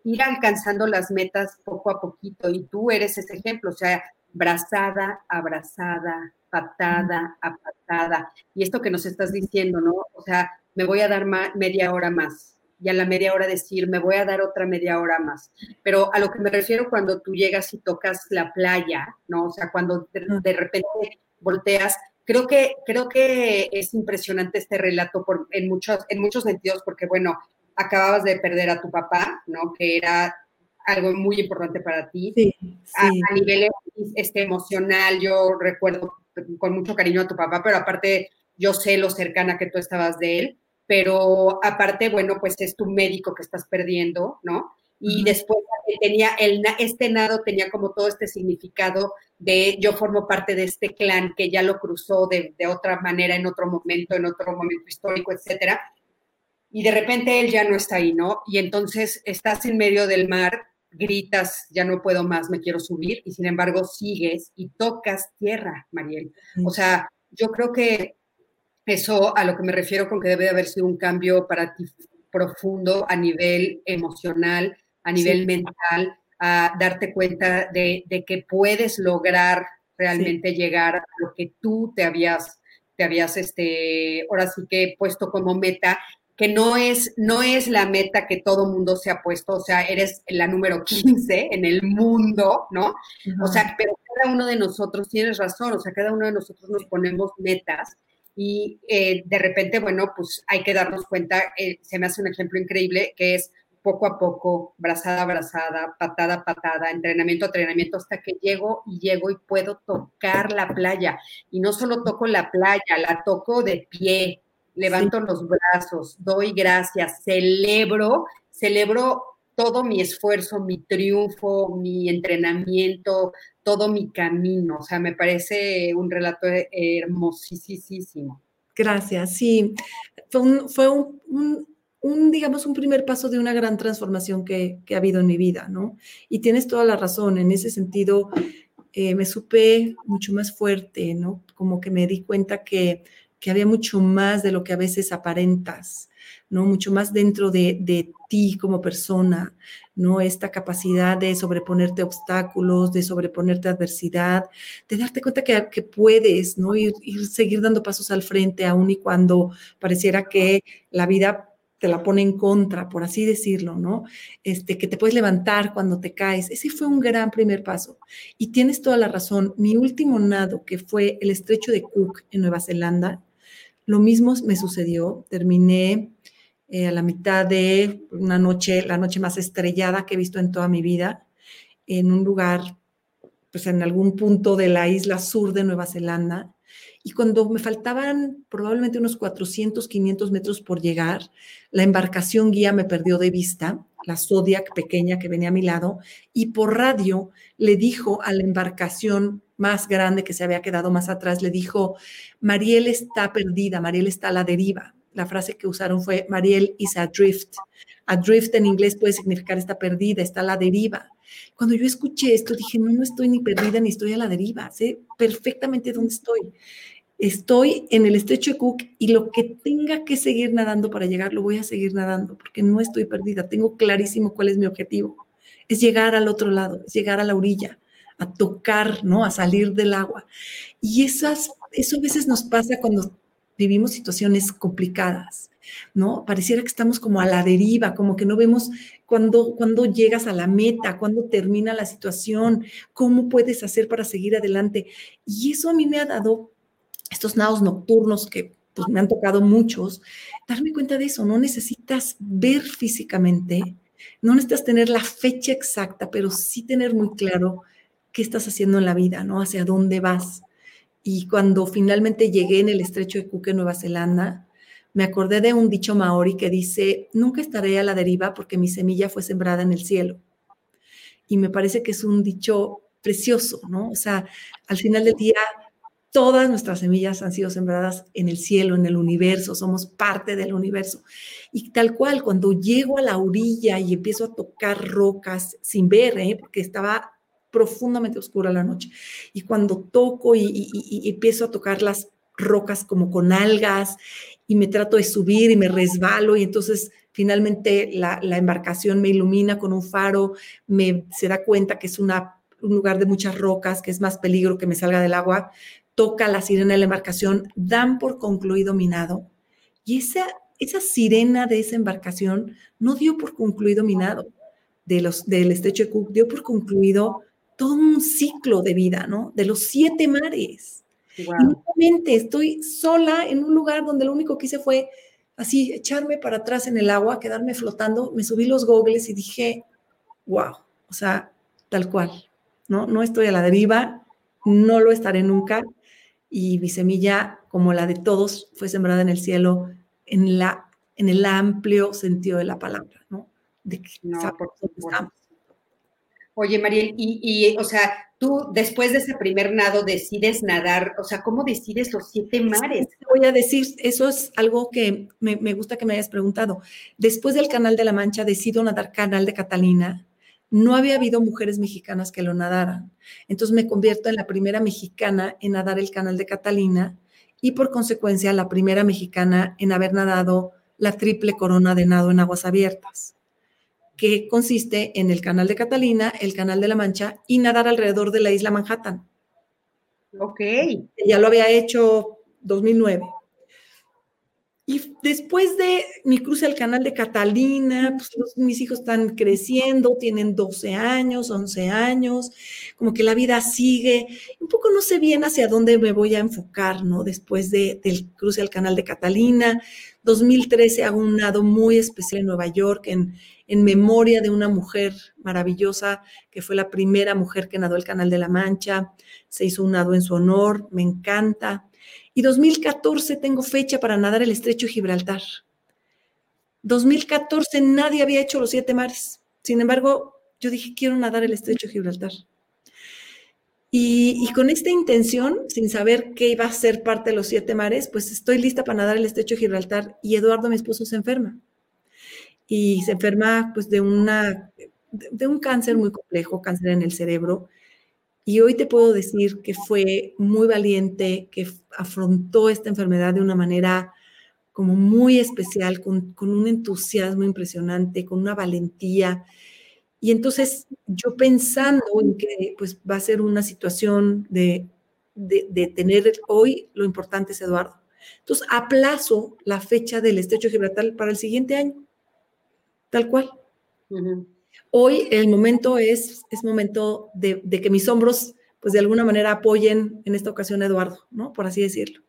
ir alcanzando las metas poco a poquito. Y tú eres ese ejemplo, o sea, brazada, abrazada, patada a patada. Y esto que nos estás diciendo, ¿no? O sea, me voy a dar media hora más, y a la media hora decir, me voy a dar otra media hora más. Pero a lo que me refiero cuando tú llegas y tocas la playa, ¿no? O sea, cuando de, repente volteas, creo que, creo que es impresionante este relato por, en, muchos, en muchos sentidos, porque bueno, acababas de perder a tu papá, ¿no? Que era algo muy importante para ti. Sí, A, nivel este, emocional, yo recuerdo con mucho cariño a tu papá, pero aparte yo sé lo cercana que tú estabas de él pero aparte, bueno, pues es tu médico que estás perdiendo, ¿no? Y después tenía el, este nado tenía como todo este significado de yo formo parte de este clan que ya lo cruzó de, de otra manera en otro momento, en otro momento histórico, etcétera. Y de repente él ya no está ahí, ¿no? Y entonces estás en medio del mar, gritas, ya no puedo más, me quiero subir, y sin embargo sigues y tocas tierra, Mariel. O sea, yo creo que eso a lo que me refiero con que debe de haber sido un cambio para ti profundo a nivel emocional, a nivel mental, a darte cuenta de, que puedes lograr realmente llegar a lo que tú te habías, te habías, este, ahora sí que puesto como meta que no es, no es la meta que todo mundo se ha puesto, o sea, eres la número 15 en el mundo, ¿no? O sea, pero cada uno de nosotros, tienes razón, o sea, cada uno de nosotros nos ponemos metas y eh, de repente, bueno, pues hay que darnos cuenta, eh, se me hace un ejemplo increíble que es poco a poco, brazada a brazada, patada a patada, entrenamiento a entrenamiento, hasta que llego y llego y puedo tocar la playa. Y no solo toco la playa, la toco de pie, levanto los brazos, doy gracias, celebro, celebro todo mi esfuerzo, mi triunfo, mi entrenamiento, todo mi camino. O sea, me parece un relato hermosísimo. Gracias, sí. Fue un, un, digamos, un primer paso de una gran transformación que, ha habido en mi vida, ¿no? Y tienes toda la razón, en ese sentido eh, me supe mucho más fuerte, ¿no? Como que me di cuenta que, había mucho más de lo que a veces aparentas, ¿no? Mucho más dentro de, de, ti como persona, ¿no? Esta capacidad de sobreponerte obstáculos, de sobreponerte adversidad, de darte cuenta que, que puedes, ¿no? Ir, seguir dando pasos al frente, aun y cuando pareciera que la vida te la pone en contra, por así decirlo, ¿no? Este, que te puedes levantar cuando te caes. Ese fue un gran primer paso. Y tienes toda la razón. Mi último nado, que fue el estrecho de Cook en Nueva Zelanda, lo mismo me sucedió. Terminé eh, a la mitad de una noche, la noche más estrellada que he visto en toda mi vida, en un lugar, pues en algún punto de la isla sur de Nueva Zelanda y cuando me faltaban probablemente unos 400, 500 metros por llegar, la embarcación guía me perdió de vista, la Zodiac pequeña que venía a mi lado, y por radio le dijo a la embarcación más grande que se había quedado más atrás, le dijo, Mariel está perdida, Mariel está a la deriva. La frase que usaron fue, Mariel is adrift. Adrift en inglés puede significar está perdida, está a la deriva. Cuando yo escuché esto, dije, no, no estoy ni perdida ni estoy a la deriva, sé perfectamente dónde estoy estoy en el estrecho de Cook y lo que tenga que seguir nadando para llegar, lo voy a seguir nadando, porque no estoy perdida, tengo clarísimo cuál es mi objetivo. Es llegar al otro lado, es llegar a la orilla, a tocar, ¿no? A salir del agua. Y esas, eso a veces nos pasa cuando vivimos situaciones complicadas, ¿no? Pareciera que estamos como a la deriva, como que no vemos cuándo, cuando llegas a la meta, cuándo termina la situación, cómo puedes hacer para seguir adelante. Y eso a mí me ha dado estos nados nocturnos que pues, me han tocado muchos, darme cuenta de eso, no necesitas ver físicamente, no necesitas tener la fecha exacta, pero sí tener muy claro qué estás haciendo en la vida, ¿no? Hacia dónde vas. Y cuando finalmente llegué en el estrecho de Cook, Nueva Zelanda, me acordé de un dicho maori que dice, nunca estaré a la deriva porque mi semilla fue sembrada en el cielo. Y me parece que es un dicho precioso, ¿no? O sea, al final del día Todas nuestras semillas han sido sembradas en el cielo, en el universo, somos parte del universo. Y tal cual, cuando llego a la orilla y empiezo a tocar rocas sin ver, ¿eh? porque estaba profundamente oscura la noche, y cuando toco y, empiezo a tocar las rocas como con algas y me trato de subir y me resbalo y entonces finalmente la, embarcación me ilumina con un faro, me se da cuenta que es un lugar de muchas rocas, que es más peligro que me salga del agua, toca la sirena de la embarcación, dan por concluido minado. Y esa, esa sirena de esa embarcación no dio por concluido minado de los, del estrecho de Cook, dio por concluido todo un ciclo de vida, ¿no? De los siete mares. Y nuevamente estoy sola en un lugar donde lo único que hice fue así, echarme para atrás en el agua, quedarme flotando, me subí los gogles y dije, wow, o sea, tal cual, ¿no? No estoy a la deriva, no lo estaré nunca, y mi semilla, como la de todos, fue sembrada en el cielo en, la, en el amplio sentido de la palabra, ¿no? De que no, por Oye, Mariel, y, y, o sea, tú después de ese primer nado decides nadar, o sea, ¿cómo decides los siete mares? voy a decir, eso es algo que me, me, gusta que me hayas preguntado. Después del Canal de la Mancha decido nadar Canal de Catalina no había habido mujeres mexicanas que lo nadaran. Entonces me convierto en la primera mexicana en nadar el canal de Catalina y por consecuencia la primera mexicana en haber nadado la triple corona de nado en aguas abiertas, que consiste en el canal de Catalina, el canal de la Mancha y nadar alrededor de la isla Manhattan. Ok. Ya lo había hecho 2009. Y después de mi cruce al canal de Catalina, pues mis hijos están creciendo, tienen 12 años, 11 años, como que la vida sigue. Un poco no sé bien hacia dónde me voy a enfocar, ¿no? Después de, del cruce al canal de Catalina. 2013 hago un nado muy especial en Nueva York, en, en memoria de una mujer maravillosa que fue la primera mujer que nadó el Canal de la Mancha. Se hizo un nado en su honor, me encanta. Y 2014 tengo fecha para nadar el estrecho Gibraltar. 2014 nadie había hecho los siete mares. Sin embargo, yo dije, quiero nadar el estrecho Gibraltar. Y, con esta intención, sin saber qué iba a ser parte de los siete mares, pues estoy lista para nadar el estrecho Gibraltar. Y Eduardo, mi esposo, se enferma. Y se enferma pues de, una, de un cáncer muy complejo, cáncer en el cerebro. Y hoy te puedo decir que fue muy valiente, que afrontó esta enfermedad de una manera como muy especial, con, un entusiasmo impresionante, con una valentía. Y entonces yo pensando en que pues va a ser una situación de, de, tener hoy, lo importante es Eduardo. Entonces aplazo la fecha del estrecho Gibraltar para el siguiente año, tal cual. Hoy el momento es, es momento de, que mis hombros, pues de alguna manera apoyen en esta ocasión a Eduardo, ¿no? Por así decirlo.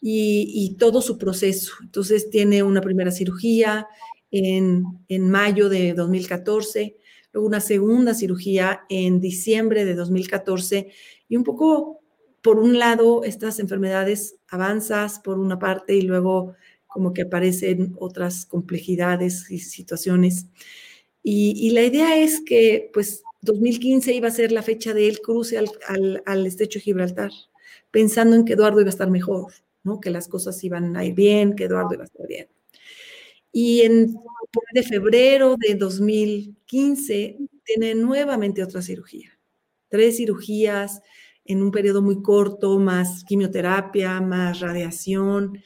Y, todo su proceso. Entonces tiene una primera cirugía en, en mayo de 2014, luego una segunda cirugía en diciembre de 2014 y un poco, por un lado, estas enfermedades avanzas por una parte y luego como que aparecen otras complejidades y situaciones. Y, la idea es que, pues, 2015 iba a ser la fecha del cruce al, al, estrecho Gibraltar, pensando en que Eduardo iba a estar mejor, ¿no? Que las cosas iban a ir bien, que Eduardo iba a estar bien. Y en de febrero de 2015 tiene nuevamente otra cirugía. Tres cirugías en un periodo muy corto, más quimioterapia, más radiación.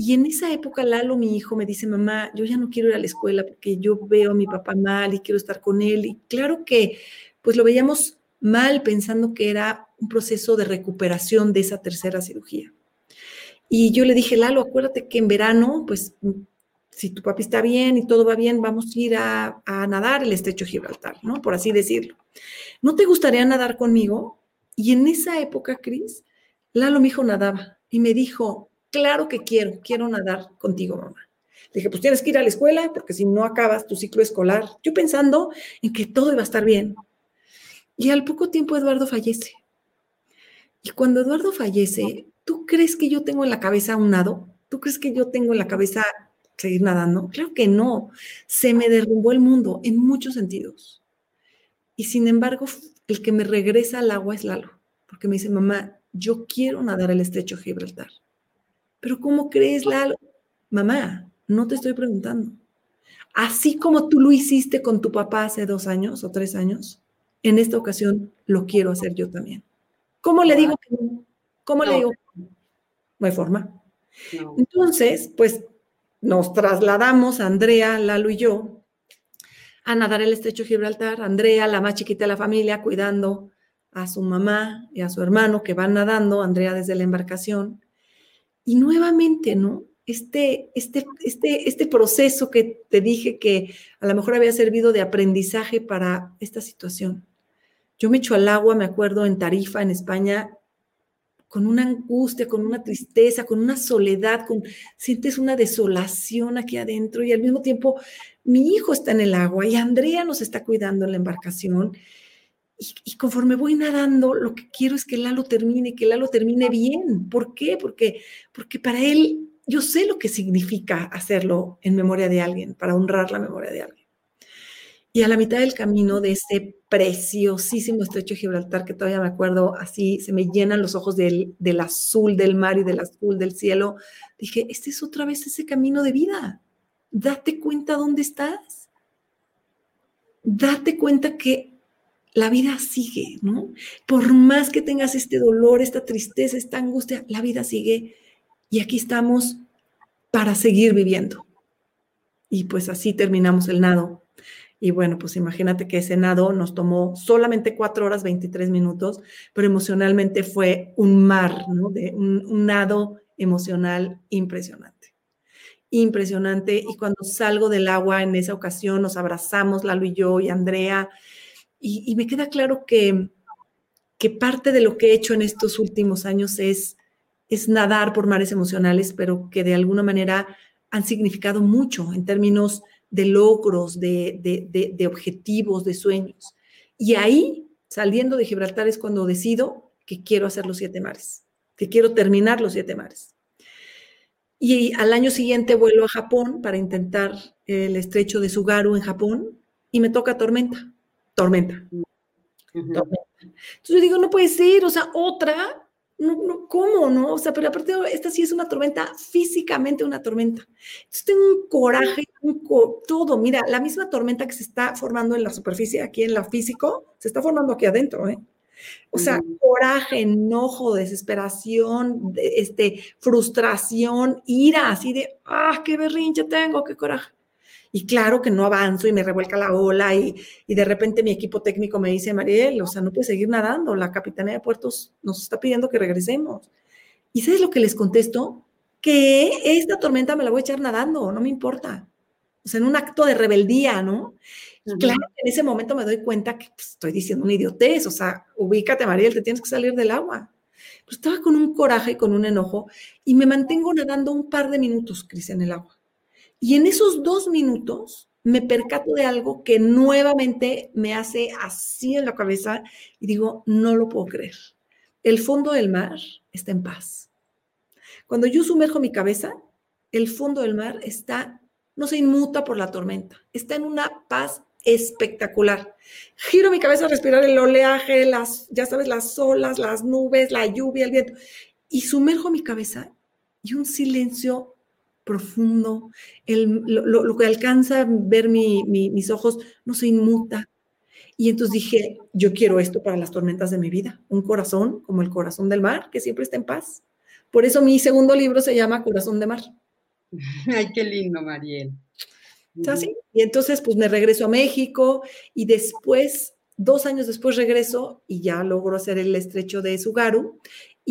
Y en esa época, Lalo, mi hijo, me dice, mamá, yo ya no quiero ir a la escuela porque yo veo a mi papá mal y quiero estar con él. Y claro que, pues lo veíamos mal pensando que era un proceso de recuperación de esa tercera cirugía. Y yo le dije, Lalo, acuérdate que en verano, pues si tu papi está bien y todo va bien, vamos a ir a, a nadar el estrecho Gibraltar, ¿no? Por así decirlo. ¿No te gustaría nadar conmigo? Y en esa época, Cris, Lalo mi hijo nadaba y me dijo, Claro que quiero, quiero nadar contigo, mamá. Le dije, pues tienes que ir a la escuela porque si no acabas tu ciclo escolar. Yo pensando en que todo iba a estar bien. Y al poco tiempo Eduardo fallece. Y cuando Eduardo fallece, ¿tú crees que yo tengo en la cabeza un nado? ¿Tú crees que yo tengo en la cabeza seguir nadando? Claro que no. Se me derrumbó el mundo en muchos sentidos. Y sin embargo, el que me regresa al agua es Lalo, porque me dice, mamá, yo quiero nadar el estrecho Gibraltar. Pero ¿cómo crees, Lalo? Mamá, no te estoy preguntando. Así como tú lo hiciste con tu papá hace dos años o tres años, en esta ocasión lo quiero hacer yo también. ¿Cómo le digo que no? ¿Cómo le digo? No hay forma. Entonces, pues nos trasladamos, Andrea, Lalo y yo, a nadar el estrecho Gibraltar. Andrea, la más chiquita de la familia, cuidando a su mamá y a su hermano que van nadando, Andrea desde la embarcación. Y nuevamente, ¿no? Este, este, este, este proceso que te dije que a lo mejor había servido de aprendizaje para esta situación. Yo me echo al agua, me acuerdo, en Tarifa, en España, con una angustia, con una tristeza, con una soledad, con sientes una desolación aquí adentro y al mismo tiempo mi hijo está en el agua y Andrea nos está cuidando en la embarcación y, conforme voy nadando, lo que quiero es que Lalo termine, que Lalo termine bien. ¿Por qué? Porque, porque para él, yo sé lo que significa hacerlo en memoria de alguien, para honrar la memoria de alguien. Y a la mitad del camino de ese preciosísimo estrecho de Gibraltar, que todavía me acuerdo así, se me llenan los ojos del, del azul del mar y del azul del cielo, dije, este es otra vez ese camino de vida. Date cuenta dónde estás. Date cuenta que la vida sigue, ¿no? Por más que tengas este dolor, esta tristeza, esta angustia, la vida sigue y aquí estamos para seguir viviendo. Y pues así terminamos el nado. Y bueno, pues imagínate que ese nado nos tomó solamente cuatro horas 23 minutos, pero emocionalmente fue un mar, ¿no? De un, un nado emocional impresionante. impresionante. Y cuando salgo del agua en esa ocasión, nos abrazamos, Lalo y yo y Andrea, y, me queda claro que, que parte de lo que he hecho en estos últimos años es, es nadar por mares emocionales, pero que de alguna manera han significado mucho en términos de logros, de, de, de, objetivos, de sueños. Y ahí, saliendo de Gibraltar, es cuando decido que quiero hacer los siete mares, que quiero terminar los siete mares. Y al año siguiente vuelo a Japón para intentar el estrecho de Sugaru en Japón y me toca tormenta, tormenta. tormenta. Entonces yo digo, no puede ser, o sea, otra no, no, ¿cómo, no? O sea, pero aparte, esta sí es una tormenta, físicamente una tormenta. Entonces tengo un coraje, un todo. Mira, la misma tormenta que se está formando en la superficie, aquí en la físico, se está formando aquí adentro, ¿eh? O sea, coraje, enojo, desesperación, este, frustración, ira, así de, ah, qué berrinche tengo, qué coraje. Y claro que no avanzo y me revuelca la ola y, de repente mi equipo técnico me dice, Mariel, o sea, no puedes seguir nadando, la Capitanía de Puertos nos está pidiendo que regresemos. ¿Y sabes lo que les contesto? Que esta tormenta me la voy a echar nadando, no me importa. O sea, en un acto de rebeldía, ¿no? claro que en ese momento me doy cuenta que pues, estoy diciendo una idiotez, o sea, ubícate, Mariel, te tienes que salir del agua. Pero estaba con un coraje y con un enojo y me mantengo nadando un par de minutos, Cris, en el agua. Y en esos dos minutos me percato de algo que nuevamente me hace así en la cabeza y digo, no lo puedo creer. El fondo del mar está en paz. Cuando yo sumerjo mi cabeza, el fondo del mar está, no se inmuta por la tormenta, está en una paz espectacular. Giro mi cabeza a respirar el oleaje, las, ya sabes, las olas, las nubes, la lluvia, el viento, y sumerjo mi cabeza y un silencio profundo, lo, que alcanza a ver mis ojos no se inmuta. Y entonces dije, yo quiero esto para las tormentas de mi vida, un corazón como el corazón del mar, que siempre está en paz. Por eso mi segundo libro se llama Corazón de Mar. *laughs* Ay, qué lindo, Mariel. ¿Así? Y entonces, pues me regreso a México y después, dos años después regreso y ya logro hacer el estrecho de Sugaru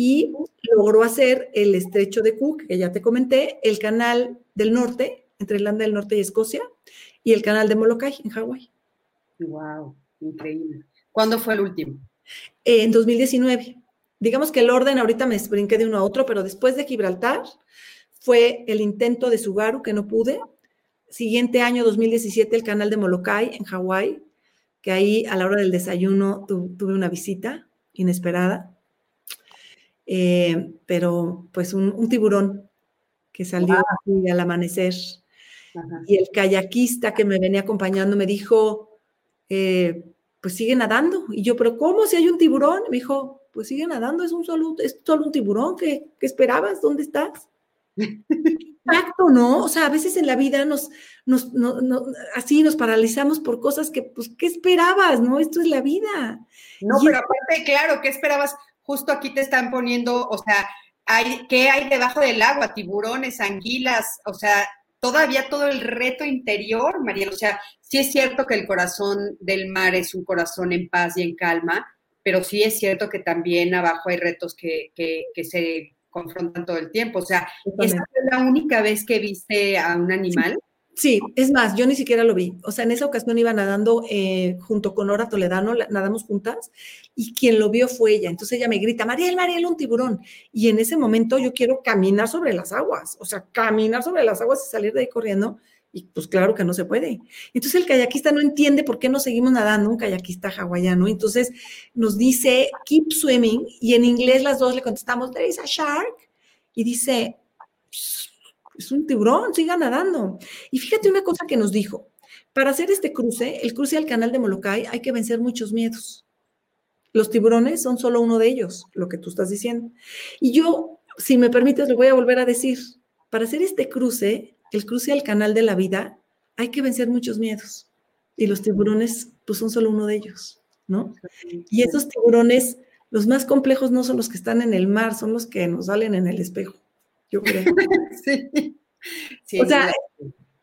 y logró hacer el estrecho de Cook, que ya te comenté, el canal del norte, entre Irlanda del Norte y Escocia, y el canal de Molokai, en Hawái. ¡Wow! Increíble. ¿Cuándo fue el último? en 2019. Digamos que el orden ahorita me brinqué de uno a otro, pero después de Gibraltar fue el intento de Sugaru, que no pude. Siguiente año, 2017, el canal de Molokai, en Hawái, que ahí a la hora del desayuno tuve una visita inesperada eh, pero pues un, tiburón que salió al amanecer. Y el kayakista que me venía acompañando me dijo, eh, pues sigue nadando. Y yo, pero ¿cómo si hay un tiburón? Me dijo, pues sigue nadando, es un solo, es solo un tiburón, ¿qué, esperabas? ¿Dónde estás? Exacto, ¿no? O sea, a veces en la vida nos, nos así nos paralizamos por cosas que, pues, ¿qué esperabas? ¿No? Esto es la vida. No, pero aparte, claro, ¿qué esperabas? Justo aquí te están poniendo, o sea, hay, ¿qué hay debajo del agua? Tiburones, anguilas, o sea, todavía todo el reto interior, María. O sea, sí es cierto que el corazón del mar es un corazón en paz y en calma, pero sí es cierto que también abajo hay retos que, que, que se confrontan todo el tiempo. O sea, ¿esta fue la única vez que viste a un animal? Sí, es más, yo ni siquiera lo vi. O sea, en esa ocasión iba nadando eh, junto con Nora Toledano, nadamos juntas, y quien lo vio fue ella. Entonces ella me grita, Mariel, Mariel, un tiburón. Y en ese momento yo quiero caminar sobre las aguas, o sea, caminar sobre las aguas y salir de ahí corriendo. Y pues claro que no se puede. Entonces el kayakista no entiende por qué no seguimos nadando, un kayakista hawaiano. Entonces nos dice, keep swimming, y en inglés las dos le contestamos, there is a shark. Y dice, es un tiburón, siga nadando. Y fíjate una cosa que nos dijo, para hacer este cruce, el cruce al canal de Molokai, hay que vencer muchos miedos. Los tiburones son solo uno de ellos, lo que tú estás diciendo. Y yo, si me permites, lo voy a volver a decir. Para hacer este cruce, el cruce al canal de la vida, hay que vencer muchos miedos. Y los tiburones, pues son solo uno de ellos, ¿no? Y esos tiburones, los más complejos no son los que están en el mar, son los que nos salen en el espejo yo creo. *laughs* sí. o sea,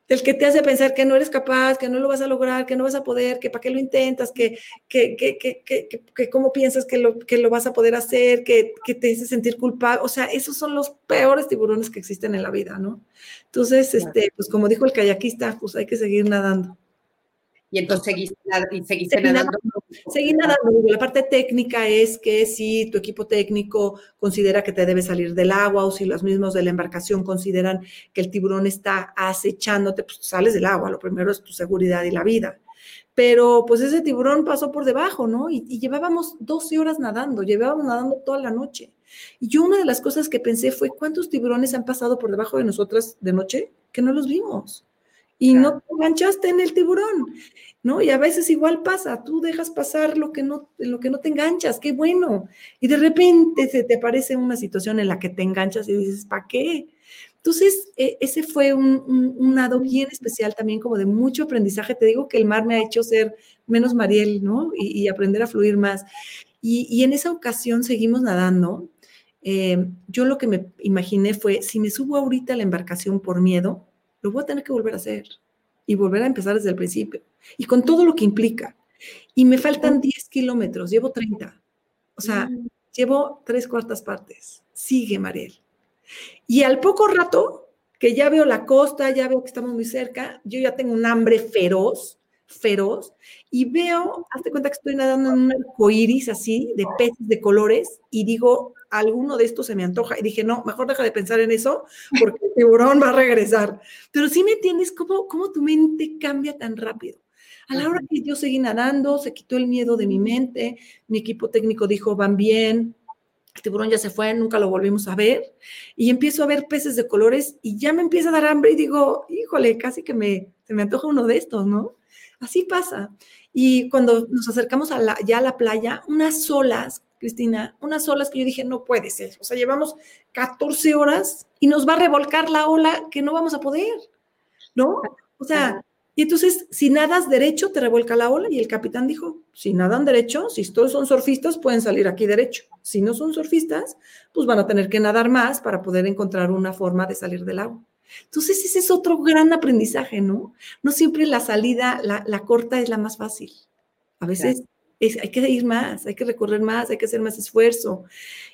el que te hace pensar que no eres capaz, que no lo vas a lograr, que no vas a poder, que para qué lo intentas, que, que, que, que, que cómo piensas que lo, que lo vas a poder hacer, que, que te hace sentir culpable. O sea, esos son los peores tiburones que existen en la vida, ¿no? Entonces, este, pues como dijo el kayakista, pues hay que seguir nadando. Y entonces seguiste nadando. Seguí nadando. La parte técnica es que si tu equipo técnico considera que te debe salir del agua o si los mismos de la embarcación consideran que el tiburón está acechándote, pues sales del agua. Lo primero es tu seguridad y la vida. Pero pues ese tiburón pasó por debajo, ¿no? Y, y llevábamos 12 horas nadando, llevábamos nadando toda la noche. Y yo una de las cosas que pensé fue, ¿cuántos tiburones han pasado por debajo de nosotras de noche que no los vimos? Y no te enganchaste en el tiburón, ¿no? Y a veces igual pasa, tú dejas pasar lo que no, lo que no te enganchas, qué bueno. Y de repente se te aparece una situación en la que te enganchas y dices, ¿para qué? Entonces, e, ese fue un, un, nado bien especial también, como de mucho aprendizaje. Te digo que el mar me ha hecho ser menos Mariel, ¿no? Y, aprender a fluir más. Y, y, en esa ocasión seguimos nadando. Eh, yo lo que me imaginé fue, si me subo ahorita a la embarcación por miedo, lo voy a tener que volver a hacer y volver a empezar desde el principio. Y con todo lo que implica. Y me faltan 10 kilómetros, llevo 30. O sea, mm. llevo tres cuartas partes. Sigue, Mariel. Y al poco rato, que ya veo la costa, ya veo que estamos muy cerca, yo ya tengo un hambre feroz, feroz, y veo, hazte cuenta que estoy nadando en un arco iris así, de peces de colores, y digo, alguno de estos se me antoja. Y dije, no, mejor deja de pensar en eso porque el tiburón va a regresar. Pero sí me entiendes cómo, cómo tu mente cambia tan rápido. A la hora que yo seguí nadando, se quitó el miedo de mi mente, mi equipo técnico dijo, van bien, el tiburón ya se fue, nunca lo volvimos a ver, y empiezo a ver peces de colores y ya me empieza a dar hambre y digo, híjole, casi que me, se me antoja uno de estos, ¿no? Así pasa. Y cuando nos acercamos a la, ya a la playa, unas olas Cristina, unas olas que yo dije, no puede ser. O sea, llevamos 14 horas y nos va a revolcar la ola que no vamos a poder, ¿no? O sea, y entonces, si nadas derecho, te revuelca la ola. Y el capitán dijo, si nadan derecho, si todos son surfistas, pueden salir aquí derecho. Si no son surfistas, pues van a tener que nadar más para poder encontrar una forma de salir del agua. Entonces, ese es otro gran aprendizaje, ¿no? No siempre la salida, la, la corta es la más fácil. A veces hay que ir más, hay que recorrer más, hay que hacer más esfuerzo.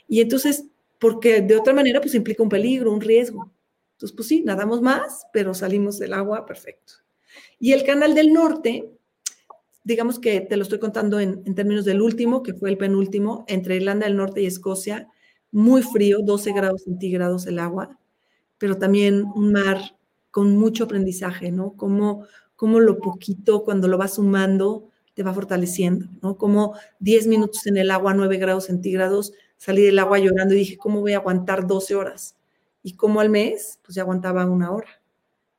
Y entonces, porque de otra manera, pues implica un peligro, un riesgo. Entonces, pues sí, nadamos más, pero salimos del agua, perfecto. Y el canal del norte, digamos que te lo estoy contando en, en términos del último, que fue el penúltimo, entre Irlanda del Norte y Escocia, muy frío, 12 grados centígrados el agua, pero también un mar con mucho aprendizaje, ¿no? Como, como lo poquito, cuando lo vas sumando, te va fortaleciendo, ¿no? Como 10 minutos en el agua, 9 grados centígrados, salí del agua llorando y dije, ¿cómo voy a aguantar 12 horas? Y como al mes, pues ya aguantaba una hora.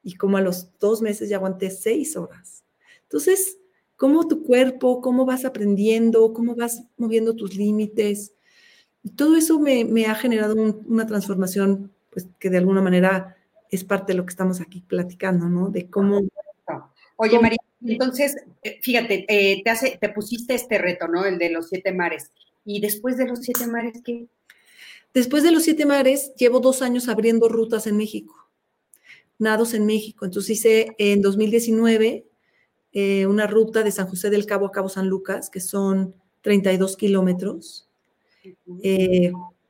Y como a los dos meses ya aguanté 6 horas. Entonces, ¿cómo tu cuerpo, cómo vas aprendiendo, cómo vas moviendo tus límites? Todo eso me ha generado una transformación, pues que de alguna manera es parte de lo que estamos aquí platicando, ¿no? De cómo... Oye, María, entonces, eh, fíjate, eh, te, hace, te pusiste este reto, ¿no? El de los siete mares. ¿Y después de los siete mares qué? Después de los siete mares, llevo dos años abriendo rutas en México, nados en México. Entonces hice en 2019 eh, una ruta de San José del Cabo a Cabo San Lucas, que son 32 kilómetros,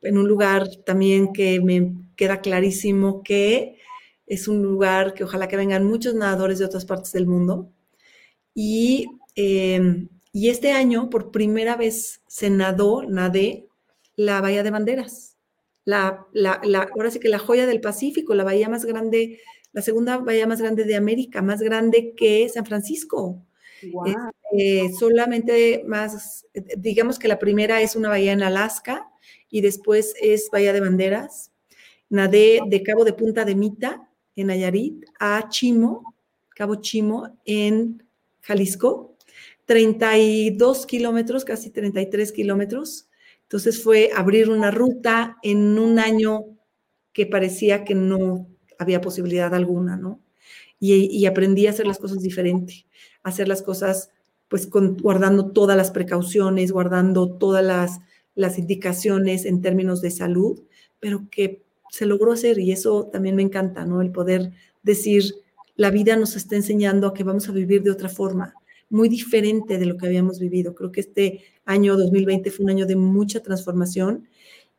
en un lugar también que me queda clarísimo que es un lugar que ojalá que vengan muchos nadadores de otras partes del mundo Em, y, este año, por primera vez, se nadó, nadé la Bahía de Banderas. La, la, ahora sí que la joya del Pacífico, la bahía más grande, la segunda bahía más grande de América, más grande que San Francisco. Este, solamente más, digamos que la primera es una bahía en Alaska y después es Bahía de Banderas. Nadé de Cabo de Punta de Mita, en Nayarit, a Chimo, Cabo Chimo, en Jalisco, 32 kilómetros, casi 33 kilómetros. Entonces fue abrir una ruta en un año que parecía que no había posibilidad alguna, ¿no? Y, aprendí a hacer las cosas diferente, a hacer las cosas pues guardando todas las precauciones, guardando todas las, las indicaciones en términos de salud, pero que se logró hacer y eso también me encanta, ¿no? El poder decir, la vida nos está enseñando a que vamos a vivir de otra forma, muy diferente de lo que habíamos vivido. Creo que este año 2020 fue un año de mucha transformación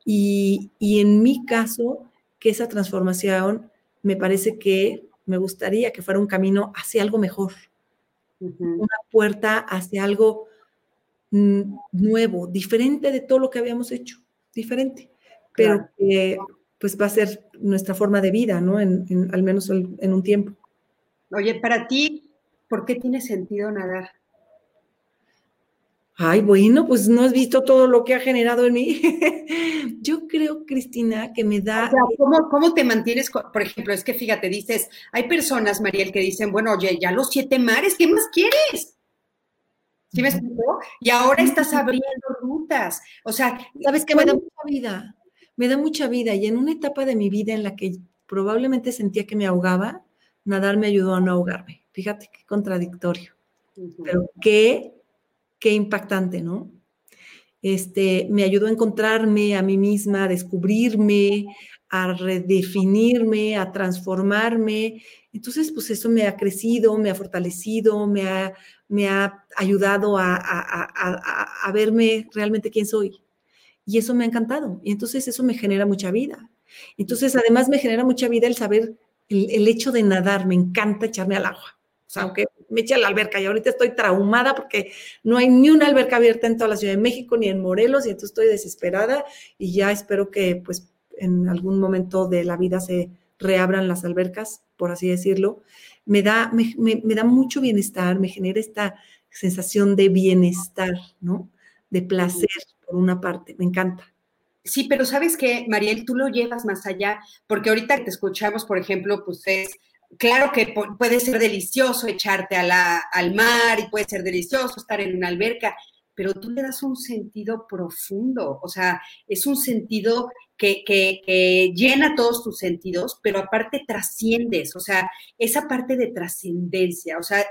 y, en mi caso, que esa transformación me parece que me gustaría que fuera un camino hacia algo mejor, una puerta hacia algo nuevo, diferente de todo lo que habíamos hecho, diferente, pero que pues va a ser nuestra forma de vida, ¿no? En, al menos en un tiempo. Oye, para ti, ¿por qué tiene sentido nadar? Ay, bueno, pues no has visto todo lo que ha generado en mí. *laughs* Yo creo, Cristina, que me da... ¿cómo, te mantienes? Por ejemplo, es que fíjate, dices, hay personas, Mariel, que dicen, bueno, oye, ya los siete mares, ¿qué más quieres? ¿Sí me explico? Y ahora estás abriendo rutas. O sea, ¿sabes qué? Me da mucha vida. Me da mucha vida. Y en una etapa de mi vida en la que probablemente sentía que me ahogaba, nadar me ayudó a no ahogarme. Fíjate qué contradictorio. Pero qué, qué impactante, ¿no? Este, me ayudó a encontrarme a mí misma, a descubrirme, a redefinirme, a transformarme. Entonces, pues eso me ha crecido, me ha fortalecido, me ha, me ha ayudado a, a, a, verme realmente quién soy. Y eso me ha encantado. Y entonces eso me genera mucha vida. Entonces, además me genera mucha vida el saber el, hecho de nadar, me encanta echarme al agua. O sea, aunque me eche a la alberca y ahorita estoy traumada porque no hay ni una alberca abierta en toda la Ciudad de México ni en Morelos y entonces estoy desesperada y ya espero que pues en algún momento de la vida se reabran las albercas, por así decirlo. Me da, me, me da mucho bienestar, me genera esta sensación de bienestar, ¿no? De placer, por una parte, me encanta. Sí, pero sabes que, Mariel, tú lo llevas más allá, porque ahorita que te escuchamos, por ejemplo, pues es, claro que puede ser delicioso echarte al mar y puede ser delicioso estar en una alberca, pero tú le das un sentido profundo, o sea, es un sentido que, llena todos tus sentidos, pero aparte trasciendes, o sea, esa parte de trascendencia, o sea,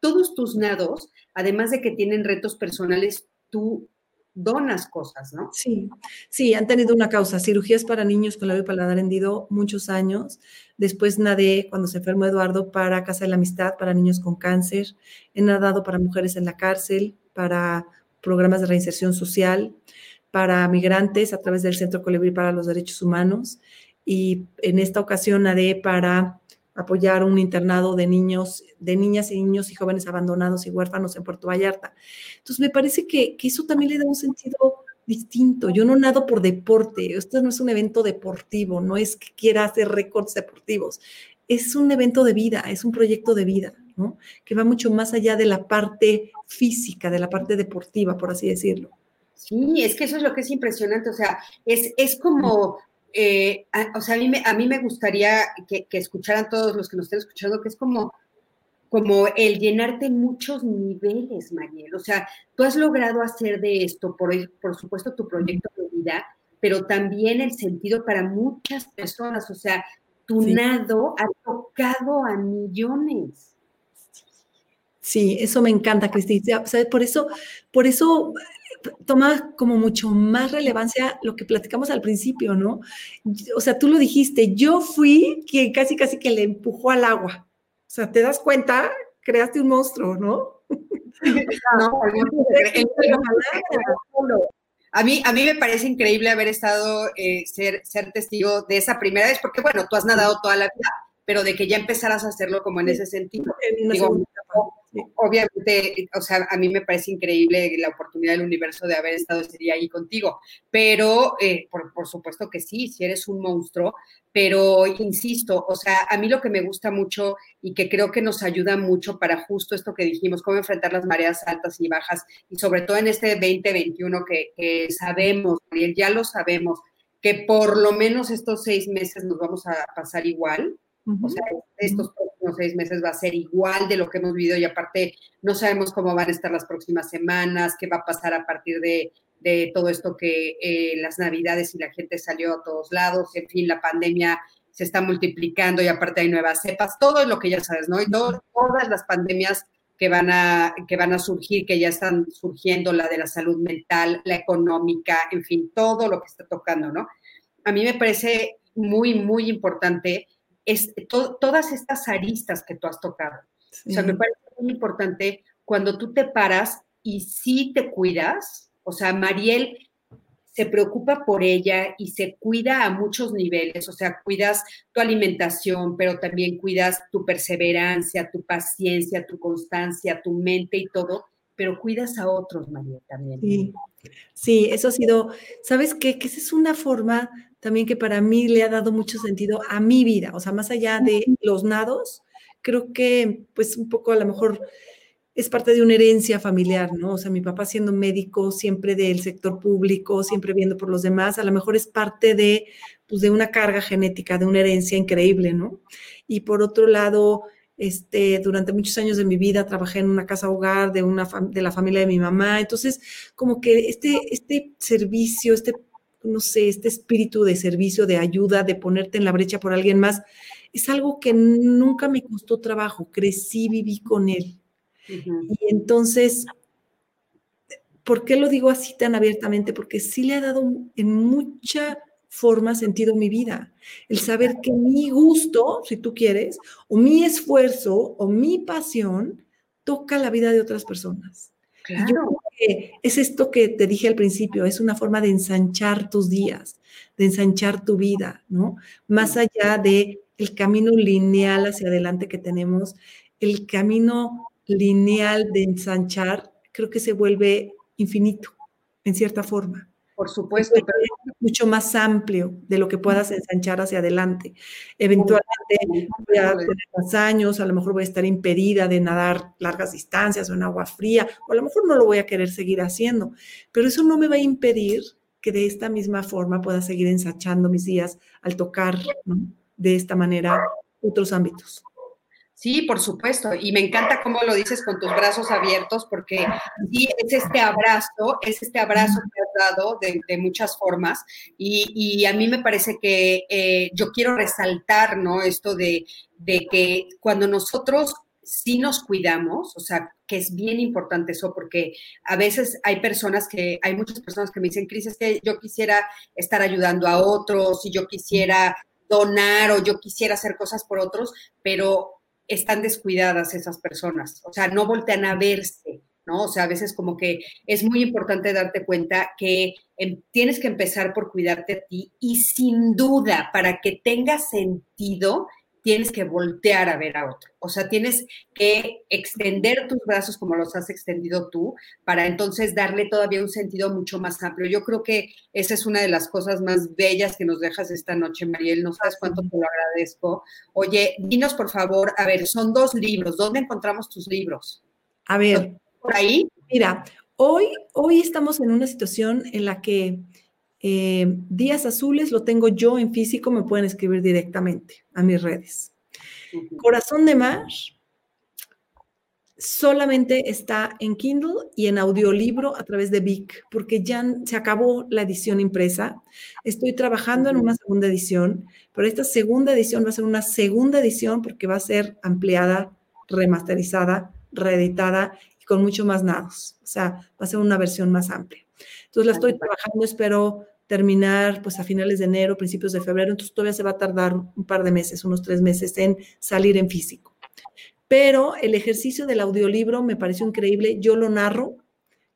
todos tus nados, además de que tienen retos personales, tú donas cosas, ¿no? Sí, sí, han tenido una causa, cirugías para niños con labio paladar hendido muchos años. Después nadé cuando se enfermó Eduardo para Casa de la Amistad para niños con cáncer. He nadado para mujeres en la cárcel, para programas de reinserción social, para migrantes a través del Centro Colibrí para los Derechos Humanos. Y en esta ocasión nadé para apoyar un internado de niños, de niñas y niños y jóvenes abandonados y huérfanos en Puerto Vallarta. Entonces, me parece que, eso también le da un sentido distinto. Yo no nado por deporte, esto no es un evento deportivo, no es que quiera hacer récords deportivos, es un evento de vida, es un proyecto de vida, ¿no? Que va mucho más allá de la parte física, de la parte deportiva, por así decirlo. Sí, es que eso es lo que es impresionante, o sea, es, es como eh, o sea, a mí, me, a mí me gustaría que, escucharan todos los que nos estén escuchando, que es como, como el llenarte en muchos niveles, Mariel. O sea, tú has logrado hacer de esto, por, por supuesto, tu proyecto de vida, pero también el sentido para muchas personas. O sea, tu nado ha tocado a millones. Sí, eso me encanta, Cristina. por eso, por eso toma como mucho más relevancia lo que platicamos al principio, ¿no? O sea, tú lo dijiste, yo fui quien casi, casi que le empujó al agua. O sea, te das cuenta, creaste un monstruo, ¿no? *laughs* no, a mí, a mí me parece increíble haber estado, eh, ser, ser testigo de esa primera vez, porque bueno, tú has nadado toda la vida, pero de que ya empezaras a hacerlo como en ese sentido. Digo, obviamente, o sea, a mí me parece increíble la oportunidad del universo de haber estado ese día ahí contigo, pero eh, por, por, supuesto que sí, si eres un monstruo, pero insisto, o sea, a mí lo que me gusta mucho y que creo que nos ayuda mucho para justo esto que dijimos, cómo enfrentar las mareas altas y bajas, y sobre todo en este 2021 que, que sabemos, ya lo sabemos, que por lo menos estos seis meses nos vamos a pasar igual, o sea, estos próximos seis meses va a ser igual de lo que hemos vivido y aparte no sabemos cómo van a estar las próximas semanas, qué va a pasar a partir de, todo esto que eh, las navidades y la gente salió a todos lados, en fin, la pandemia se está multiplicando y aparte hay nuevas cepas, todo es lo que ya sabes, ¿no? Y todas las pandemias que van, a, que van a surgir, que ya están surgiendo, la de la salud mental, la económica, en fin, todo lo que está tocando, ¿no? A mí me parece muy, muy importante es, todas estas aristas que tú has tocado. O sea, me parece muy importante cuando tú te paras y sí te cuidas, o sea, Mariel se preocupa por ella y se cuida a muchos niveles, o sea, cuidas tu alimentación, pero también cuidas tu perseverancia, tu paciencia, tu constancia, tu mente y todo, pero cuidas a otros, Mariel, también. Sí, sí eso ha sido, ¿sabes qué? Que esa es una forma también que para mí le ha dado mucho sentido a mi vida, o sea, más allá de los nados, creo que pues un poco a lo mejor es parte de una herencia familiar, ¿no? O sea, mi papá siendo médico, siempre del sector público, siempre viendo por los demás, a lo mejor es parte de, pues, de una carga genética, de una herencia increíble, ¿no? Y por otro lado, este, durante muchos años de mi vida trabajé en una casa hogar de, una de la familia de mi mamá, entonces como que este, este servicio, este, no sé, este espíritu de servicio, de ayuda, de ponerte en la brecha por alguien más, es algo que nunca me costó trabajo, crecí, viví con él. Y entonces, ¿por qué lo digo así tan abiertamente? Porque sí le ha dado en mucha forma sentido mi vida. El saber que mi gusto, si tú quieres, o mi esfuerzo o mi pasión toca la vida de otras personas. Claro. es esto que te dije al principio, es una forma de ensanchar tus días, de ensanchar tu vida, ¿no? Más allá de el camino lineal hacia adelante que tenemos, el camino lineal de ensanchar, creo que se vuelve infinito, en cierta forma. Por supuesto. Pero... Mucho más amplio de lo que puedas ensanchar hacia adelante. Eventualmente voy a tener más años, a lo mejor voy a estar impedida de nadar largas distancias o en agua fría, o a lo mejor no lo voy a querer seguir haciendo, pero eso no me va a impedir que de esta misma forma pueda seguir ensanchando mis días al tocar de esta manera otros ámbitos. Sí, por supuesto. Y me encanta cómo lo dices con tus brazos abiertos, porque sí, es este abrazo, es este abrazo que has dado de, muchas formas. Y, a mí me parece que eh, yo quiero resaltar, ¿no? Esto de, de que cuando nosotros sí nos cuidamos, o sea, que es bien importante eso, porque a veces hay personas que, hay muchas personas que me dicen, Cris, es que yo quisiera estar ayudando a otros y yo quisiera donar o yo quisiera hacer cosas por otros, pero están descuidadas esas personas, o sea, no voltean a verse, ¿no? O sea, a veces como que es muy importante darte cuenta que em, tienes que empezar por cuidarte a ti y sin duda, para que tenga sentido, tienes que voltear a ver a otro. O sea, tienes que extender tus brazos como los has extendido tú para entonces darle todavía un sentido mucho más amplio. Yo creo que esa es una de las cosas más bellas que nos dejas esta noche, Mariel. No sabes cuánto te lo agradezco. Oye, dinos por favor, a ver, son dos libros. ¿Dónde encontramos tus libros? A ver. ¿Por ahí? Mira, hoy, hoy estamos en una situación en la que eh, días azules lo tengo yo en físico, me pueden escribir directamente a mis redes. Corazón de Mar solamente está en Kindle y en audiolibro a través de Vic, porque ya se acabó la edición impresa. Estoy trabajando en una segunda edición, pero esta segunda edición va a ser una segunda edición porque va a ser ampliada, remasterizada, reeditada y con mucho más nados. O sea, va a ser una versión más amplia. Entonces la estoy trabajando, espero terminar pues a finales de enero, principios de febrero, entonces todavía se va a tardar un par de meses, unos tres meses en salir en físico. Pero el ejercicio del audiolibro me pareció increíble, yo lo narro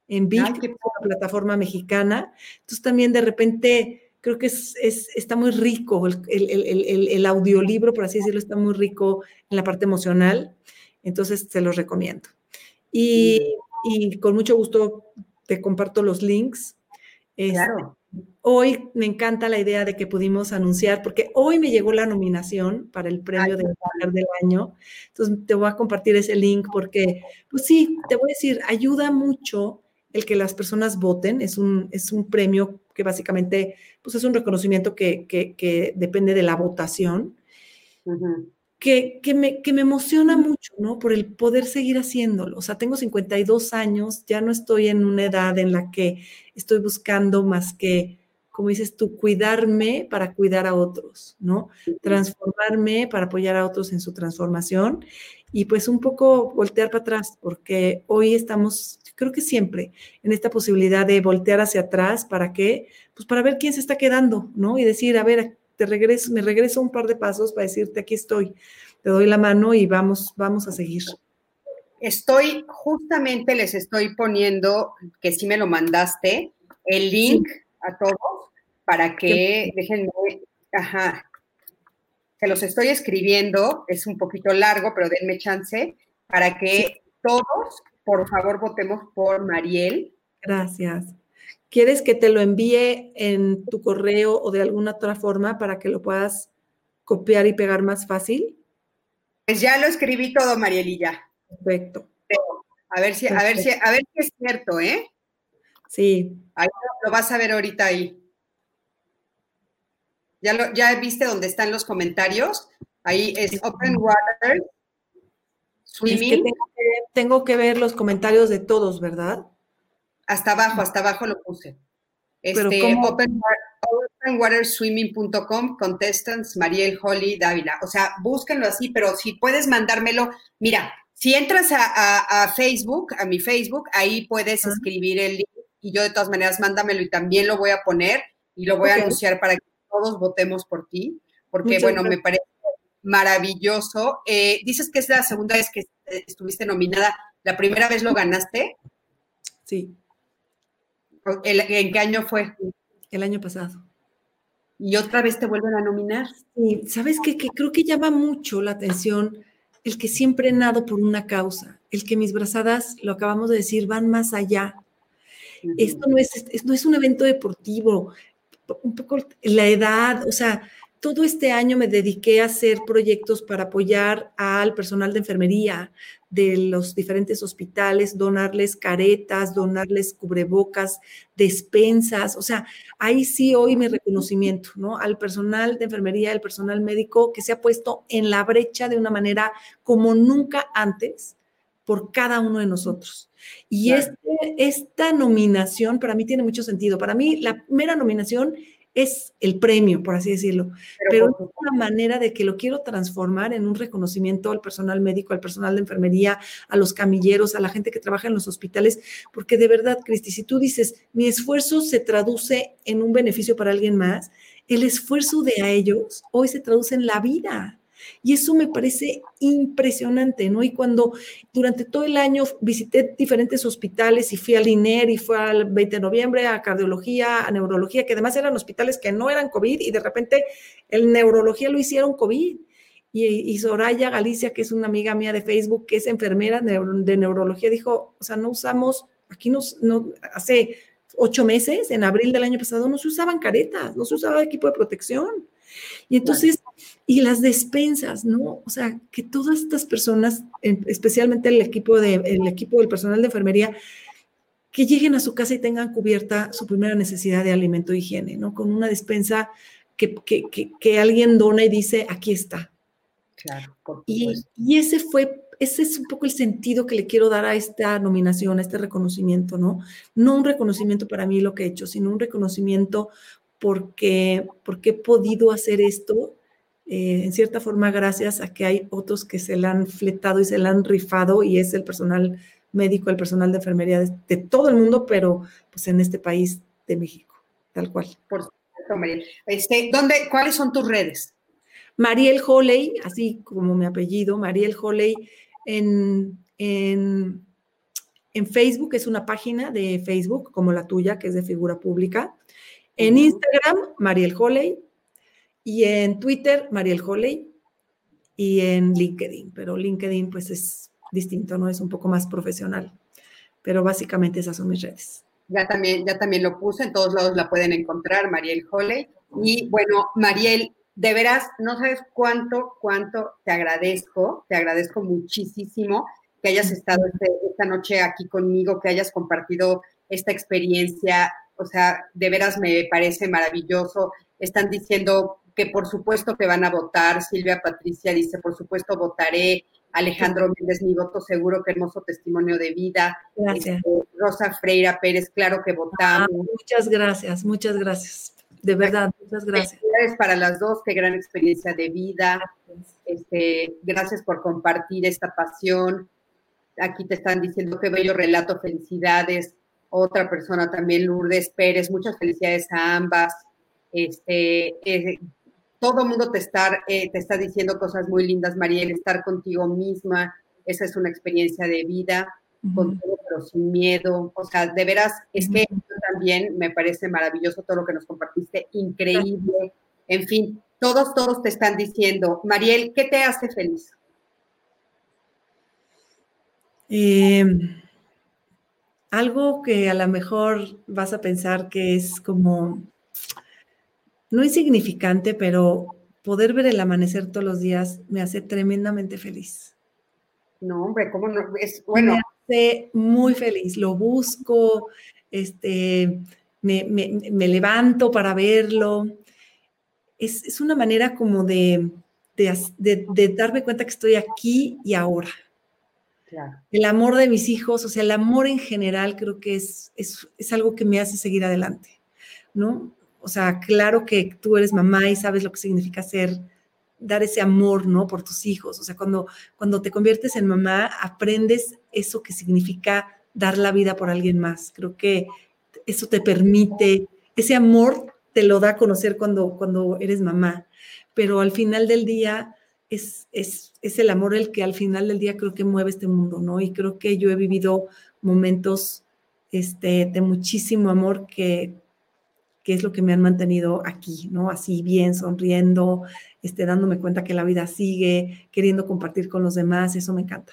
en Vic, una plataforma mexicana, entonces también de repente creo que es, está muy rico el, el, audiolibro, por así decirlo, está muy rico en la parte emocional, entonces se los recomiendo. Y, y con mucho gusto te comparto los links. Este, claro. Hoy me encanta la idea de que pudimos anunciar, porque hoy me llegó la nominación para el premio de Mujer del Año. Entonces te voy a compartir ese link porque, pues sí, te voy a decir, ayuda mucho el que las personas voten. Es un, es un premio que básicamente, pues es un reconocimiento que, que, depende de la votación que, me, que me emociona mucho, ¿no? Por el poder seguir haciéndolo. O sea, tengo 52 años, ya no estoy en una edad en la que estoy buscando más que, como dices tú, cuidarme para cuidar a otros, ¿no? Transformarme para apoyar a otros en su transformación y pues un poco voltear para atrás, porque hoy estamos, creo que siempre, en esta posibilidad de voltear hacia atrás, ¿para qué? Pues para ver quién se está quedando, ¿no? Y decir, a ver, te regreso, me regreso un par de pasos para decirte, aquí estoy, te doy la mano y vamos, vamos a seguir. Estoy, justamente les estoy poniendo, que sí me lo mandaste, el link a todos para que, déjenme, ajá, que los estoy escribiendo, es un poquito largo, pero denme chance, para que todos, por favor, votemos por Mariel. Gracias. ¿Quieres que te lo envíe en tu correo o de alguna otra forma para que lo puedas copiar y pegar más fácil? Pues ya lo escribí todo, Marielilla. Perfecto. A ver si, a ver si, a ver si es cierto, ¿eh? Sí. Ahí lo vas a ver ahorita ahí. ¿Ya, lo, ya viste dónde están los comentarios? Ahí es Open Water Swimming. tengo que ver los comentarios de todos, ¿verdad? Hasta abajo, hasta abajo lo puse. Este, openwaterswimming.com, contestants, Mariel Holly Dávila. O sea, búsquenlo así, pero si puedes mandármelo, mira, si entras a, Facebook, a mi Facebook, ahí puedes escribir el link y yo de todas maneras mándamelo y también lo voy a poner y lo voy a anunciar para que todos votemos por ti, porque bueno, me parece maravilloso. Eh, dices que es la segunda vez que estuviste nominada. ¿La primera vez lo ganaste? Sí. ¿En qué año fue? El año pasado. ¿Y otra vez te vuelven a nominar? Sí, ¿sabes qué? Que creo que llama mucho la atención el que siempre nado por una causa, el que mis brazadas, lo acabamos de decir, van más allá. Esto no es, no es un evento deportivo, un poco la edad, o sea, todo este año me dediqué a hacer proyectos para apoyar al personal de enfermería de los diferentes hospitales, donarles caretas, donarles cubrebocas, despensas, o sea, ahí sí hoy mi reconocimiento, ¿no? Al personal de enfermería, al personal médico que se ha puesto en la brecha de una manera como nunca antes por cada uno de nosotros. Y este, esta nominación para mí tiene mucho sentido. Para mí, la mera nominación es el premio, por así decirlo, pero, es una manera de que lo quiero transformar en un reconocimiento al personal médico, al personal de enfermería, a los camilleros, a la gente que trabaja en los hospitales, porque de verdad, Cristi, si tú dices, mi esfuerzo se traduce en un beneficio para alguien más, el esfuerzo de a ellos hoy se traduce en la vida. Y eso me parece impresionante, ¿no? Y cuando durante todo el año visité diferentes hospitales y fui al INER y fui al 20 de noviembre a cardiología, a neurología, que además eran hospitales que no eran COVID y de repente el neurología lo hicieron COVID. Y, Soraya Galicia, que es una amiga mía de Facebook, que es enfermera de, neurología, dijo, o sea, no usamos, aquí nos, no, hace ocho meses, en abril del año pasado, no se usaban caretas, no se usaba equipo de protección. Y entonces, y las despensas, ¿no? O sea, que todas estas personas, especialmente el equipo, de, el equipo del personal de enfermería, que lleguen a su casa y tengan cubierta su primera necesidad de alimento e higiene, ¿no? Con una despensa que, que, que, alguien dona y dice, aquí está. Claro, y, y, ese fue, ese es un poco el sentido que le quiero dar a esta nominación, a este reconocimiento, ¿no? No un reconocimiento para mí lo que he hecho, sino un reconocimiento porque, porque he podido hacer esto, eh, en cierta forma, gracias a que hay otros que se la han fletado y se la han rifado y es el personal médico, el personal de enfermería de, todo el mundo, pero pues en este país de México, tal cual. Por supuesto, Mariel. Este, ¿dónde, ¿Cuáles son tus redes? Mariel Holley, así como mi apellido, Mariel Holley, en, en, en Facebook, es una página de Facebook como la tuya, que es de figura pública. En Instagram, Mariel Holley. Y en Twitter, Mariel Holley. Y en LinkedIn. Pero LinkedIn, pues es distinto, ¿no? Es un poco más profesional. Pero básicamente esas son mis redes. Ya también, ya también lo puse, en todos lados la pueden encontrar, Mariel Holley. Y bueno, Mariel, de veras, no sabes cuánto, cuánto te agradezco, te agradezco muchísimo que hayas estado este, esta noche aquí conmigo, que hayas compartido esta experiencia o sea, de veras me parece maravilloso. Están diciendo que por supuesto que van a votar. Silvia Patricia dice, por supuesto votaré. Alejandro Méndez, mi voto seguro, qué hermoso testimonio de vida. Gracias. Este, Rosa Freira Pérez, claro que votamos. Ah, muchas gracias, muchas gracias. De verdad, muchas gracias. Gracias para las dos, qué gran experiencia de vida. Este, gracias por compartir esta pasión. Aquí te están diciendo qué bello relato, felicidades otra persona también, Lourdes Pérez, muchas felicidades a ambas. Este, eh, todo el mundo te está, eh, te está diciendo cosas muy lindas, Mariel, estar contigo misma, esa es una experiencia de vida, con todo, pero sin miedo. O sea, de veras, es que también me parece maravilloso todo lo que nos compartiste, increíble. En fin, todos, todos te están diciendo, Mariel, ¿qué te hace feliz? Em, algo que a lo mejor vas a pensar que es como, no insignificante, pero poder ver el amanecer todos los días me hace tremendamente feliz. No, hombre, ¿cómo no? Es bueno. Me hace muy feliz, lo busco, este, me levanto para verlo es, una manera como de, de, darme cuenta que estoy aquí y ahora. El amor de mis hijos, o sea, el amor en general creo que es, es, algo que me hace seguir adelante, ¿no? O sea, claro que tú eres mamá y sabes lo que significa ser, dar ese amor, ¿no? Por tus hijos. O sea, cuando, cuando te conviertes en mamá, aprendes eso que significa dar la vida por alguien más. Creo que eso te permite, ese amor te lo da a conocer cuando, cuando eres mamá, pero al final del día es, es, es, el amor el que al final del día creo que mueve este mundo, ¿no? Y creo que yo he vivido momentos este, de muchísimo amor que, que es lo que me han mantenido aquí, ¿no? Así bien, sonriendo, este, dándome cuenta que la vida sigue, queriendo compartir con los demás, eso me encanta.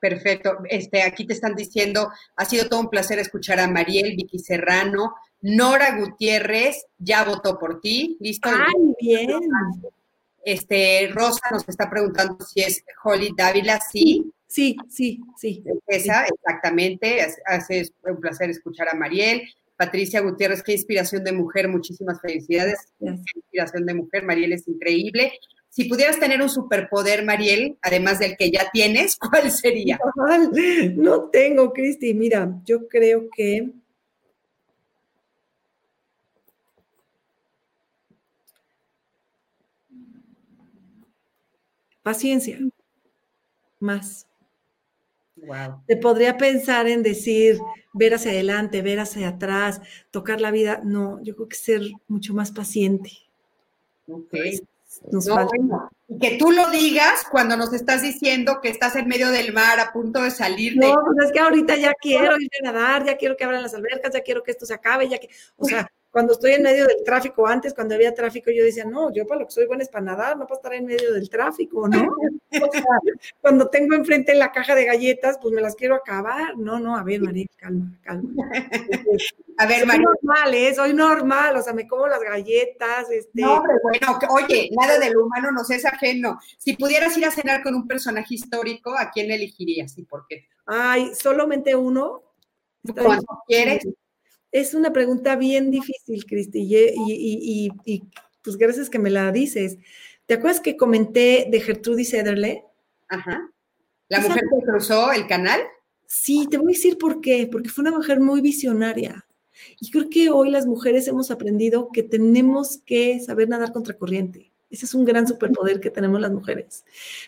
Perfecto. Este, aquí te están diciendo, ha sido todo un placer escuchar a Mariel, Vicky Serrano, Nora Gutiérrez ya votó por ti, ¿listo? Ay, bien. Este, Rosa nos está preguntando si es Holly Dávila, sí. Sí, sí, sí. Esa, exactamente. Hace un placer escuchar a Mariel. Patricia Gutiérrez, qué inspiración de mujer, muchísimas felicidades. Qué inspiración de mujer, Mariel es increíble. Si pudieras tener un superpoder, Mariel, además del que ya tienes, *laughs* ¿cuál sería? No tengo, Cristi. Mira, yo creo que paciencia, más. Wow. Te podría pensar en decir, ver hacia adelante, ver hacia atrás, tocar la vida. No, yo creo que ser mucho más paciente. Ok. Y que tú lo digas cuando nos estás diciendo que estás en medio del mar a punto de salir. No, pues es que ahorita ya quiero ir a nadar, ya quiero que abran las albercas, ya quiero que esto se acabe, ya que, o sea, cuando estoy en medio del tráfico, antes cuando había tráfico, yo decía, no, yo para lo que soy buena es para nadar, no para estar en medio del tráfico, ¿no? *laughs* O sea, cuando tengo enfrente la caja de galletas, pues me las quiero acabar. No, no, a ver, María, calma, calma. A ver, María. Soy normal, ¿eh? Soy normal, o sea, me como las galletas, este. No, hombre, bueno, oye, nada del humano nos es ajeno. Si pudieras ir a cenar con un personaje histórico, ¿a quién elegirías y por qué? Ay, solamente uno. ¿Cuánto quieres? Es una pregunta bien difícil, Cristi, y, y, pues gracias que me la dices. ¿Te acuerdas que comenté de Gertrudis Ederle? Ajá. ¿La mujer que cruzó el canal? Sí, te voy a decir por qué, porque fue una mujer muy visionaria. Y creo que hoy las mujeres hemos aprendido que tenemos que saber nadar contracorriente. Ese es un gran superpoder que tenemos las mujeres.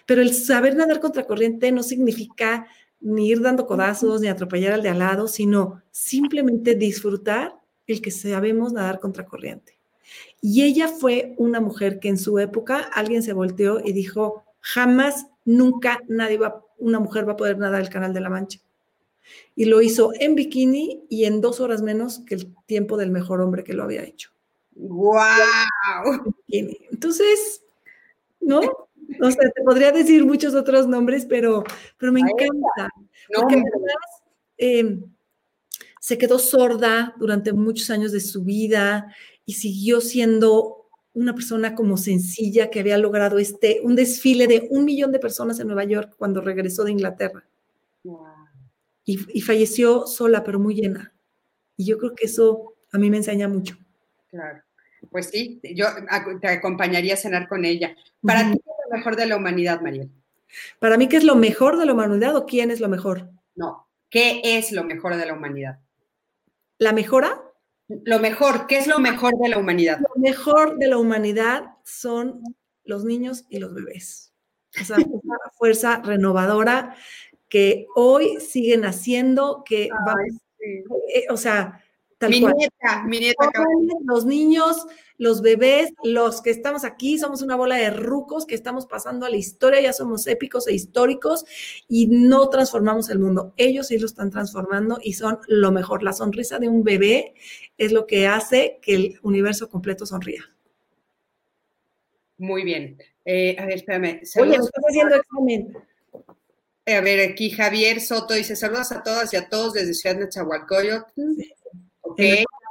Pero el saber nadar contracorriente no significa ni ir dando codazos, ni atropellar al de al lado, sino simplemente disfrutar el que sabemos nadar contracorriente. Y ella fue una mujer que en su época alguien se volteó y dijo, jamás, nunca nadie va, una mujer va a poder nadar el Canal de la Mancha. Y lo hizo en bikini y en dos horas menos que el tiempo del mejor hombre que lo había hecho. ¡Wow! Entonces, ¿no? O sea, te podría decir muchos otros nombres, pero, pero me encanta. Porque además em, se quedó sorda durante muchos años de su vida y siguió siendo una persona como sencilla que había logrado este, un desfile de un millón de personas en Nueva York cuando regresó de Inglaterra. Y, y, falleció sola, pero muy llena. Y yo creo que eso a mí me enseña mucho. Claro. Pues sí, yo te acompañaría a cenar con ella. Para ti, ¿qué es lo mejor de la humanidad, María? Para mí, ¿qué es lo mejor de la humanidad o quién es lo mejor? No, ¿qué es lo mejor de la humanidad? ¿La mejora? Lo mejor, ¿qué es lo mejor de la humanidad? Lo mejor de la humanidad son los niños y los bebés. O sea, *laughs* una fuerza renovadora que hoy siguen haciendo, que, eh, o sea, mi nieta, mi nieta. Los niños, los bebés, los que estamos aquí, somos una bola de rucos que estamos pasando a la historia, ya somos épicos e históricos y no transformamos el mundo. Ellos sí lo están transformando y son lo mejor. La sonrisa de un bebé es lo que hace que el universo completo sonría. Muy bien. Eh, a ver, espérame. Oye, estás haciendo examen. Eh, a ver, aquí Javier Soto dice, saludos a todas y a todos desde Ciudad de Chahualcoyot. Sí. Ok.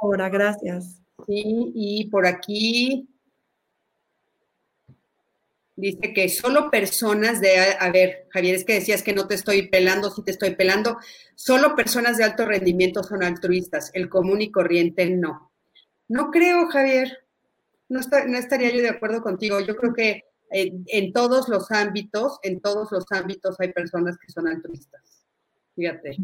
Ahora, gracias. Sí, y por aquí dice que solo personas de, a ver, Javier, es que decías que no te estoy pelando, sí te estoy pelando, solo personas de alto rendimiento son altruistas, el común y corriente no. No creo, Javier, no, no estaría yo de acuerdo contigo. Yo creo que en, todos los ámbitos, en todos los ámbitos hay personas que son altruistas. Fíjate.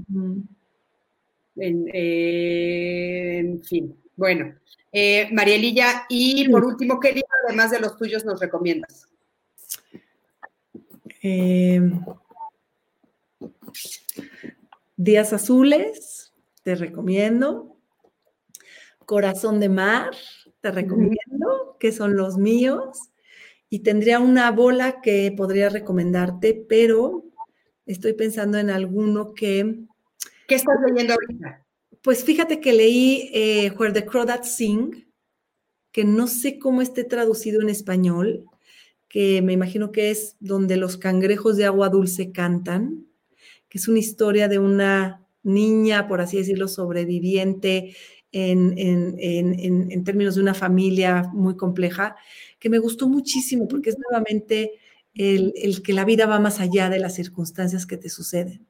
Eh, en, fin, bueno. Eh, Marielilla, y por último, ¿qué libro además de los tuyos nos recomiendas? Eh, Días Azules, te recomiendo. Corazón de Mar, te recomiendo, que son los míos y tendría una bola que podría recomendarte, pero estoy pensando en alguno que... ¿Qué estás leyendo ahorita? Pues fíjate que leí eh, Where the Crawdads Sing, que no sé cómo esté traducido en español, que me imagino que es donde los cangrejos de agua dulce cantan, que es una historia de una niña, por así decirlo, sobreviviente en, en términos de una familia muy compleja que me gustó muchísimo porque es nuevamente el, el, que la vida va más allá de las circunstancias que te suceden.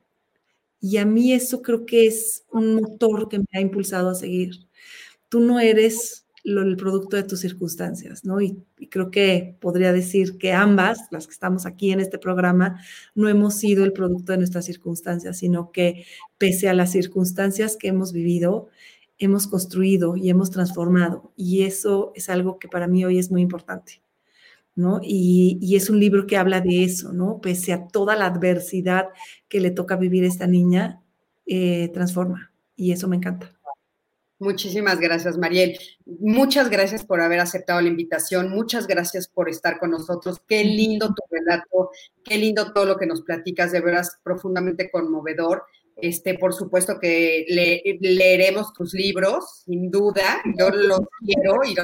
Y a mí eso creo que es un motor que me ha impulsado a seguir. Tú no eres el producto de tus circunstancias, ¿no? Y, creo que podría decir que ambas, las que estamos aquí en este programa, no hemos sido el producto de nuestras circunstancias, sino que pese a las circunstancias que hemos vivido, hemos construido y hemos transformado. Y eso es algo que para mí hoy es muy importante, ¿no? Y, es un libro que habla de eso, ¿no? Pese a toda la adversidad que le toca vivir a esta niña, eh, transforma. Y eso me encanta. Muchísimas gracias, Mariel. Muchas gracias por haber aceptado la invitación. Muchas gracias por estar con nosotros. Qué lindo tu relato, qué lindo todo lo que nos platicas, de veras profundamente conmovedor. Este, por supuesto que leeremos tus libros, sin duda. Yo los quiero y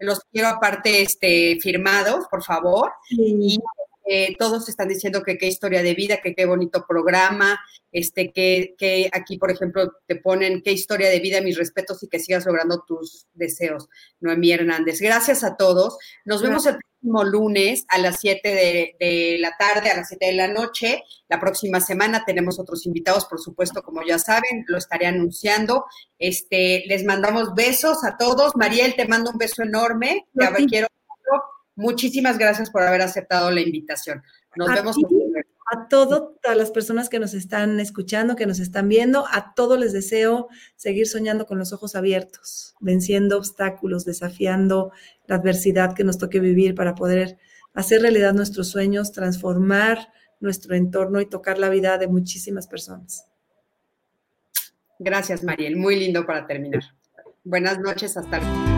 los, quiero aparte este, firmados, por favor. Y eh, todos están diciendo que qué historia de vida, que qué bonito programa, este, que, que, aquí, por ejemplo, te ponen qué historia de vida, mis respetos y que sigas logrando tus deseos, Noemí Hernández. Gracias a todos. Nos vemos el lunes a las 7 de, la tarde, a las 7 de la noche. La próxima semana tenemos otros invitados, por supuesto, como ya saben, lo estaré anunciando. Este, les mandamos besos a todos. Mariel, te mando un beso enorme. Te quiero Muchísimas gracias por haber aceptado la invitación. Nos vemos a todas las personas que nos están escuchando, que nos están viendo, a todos les deseo seguir soñando con los ojos abiertos, venciendo obstáculos, desafiando la adversidad que nos toque vivir para poder hacer realidad nuestros sueños, transformar nuestro entorno y tocar la vida de muchísimas personas. Gracias, Mariel. Muy lindo para terminar. Buenas noches, hasta luego.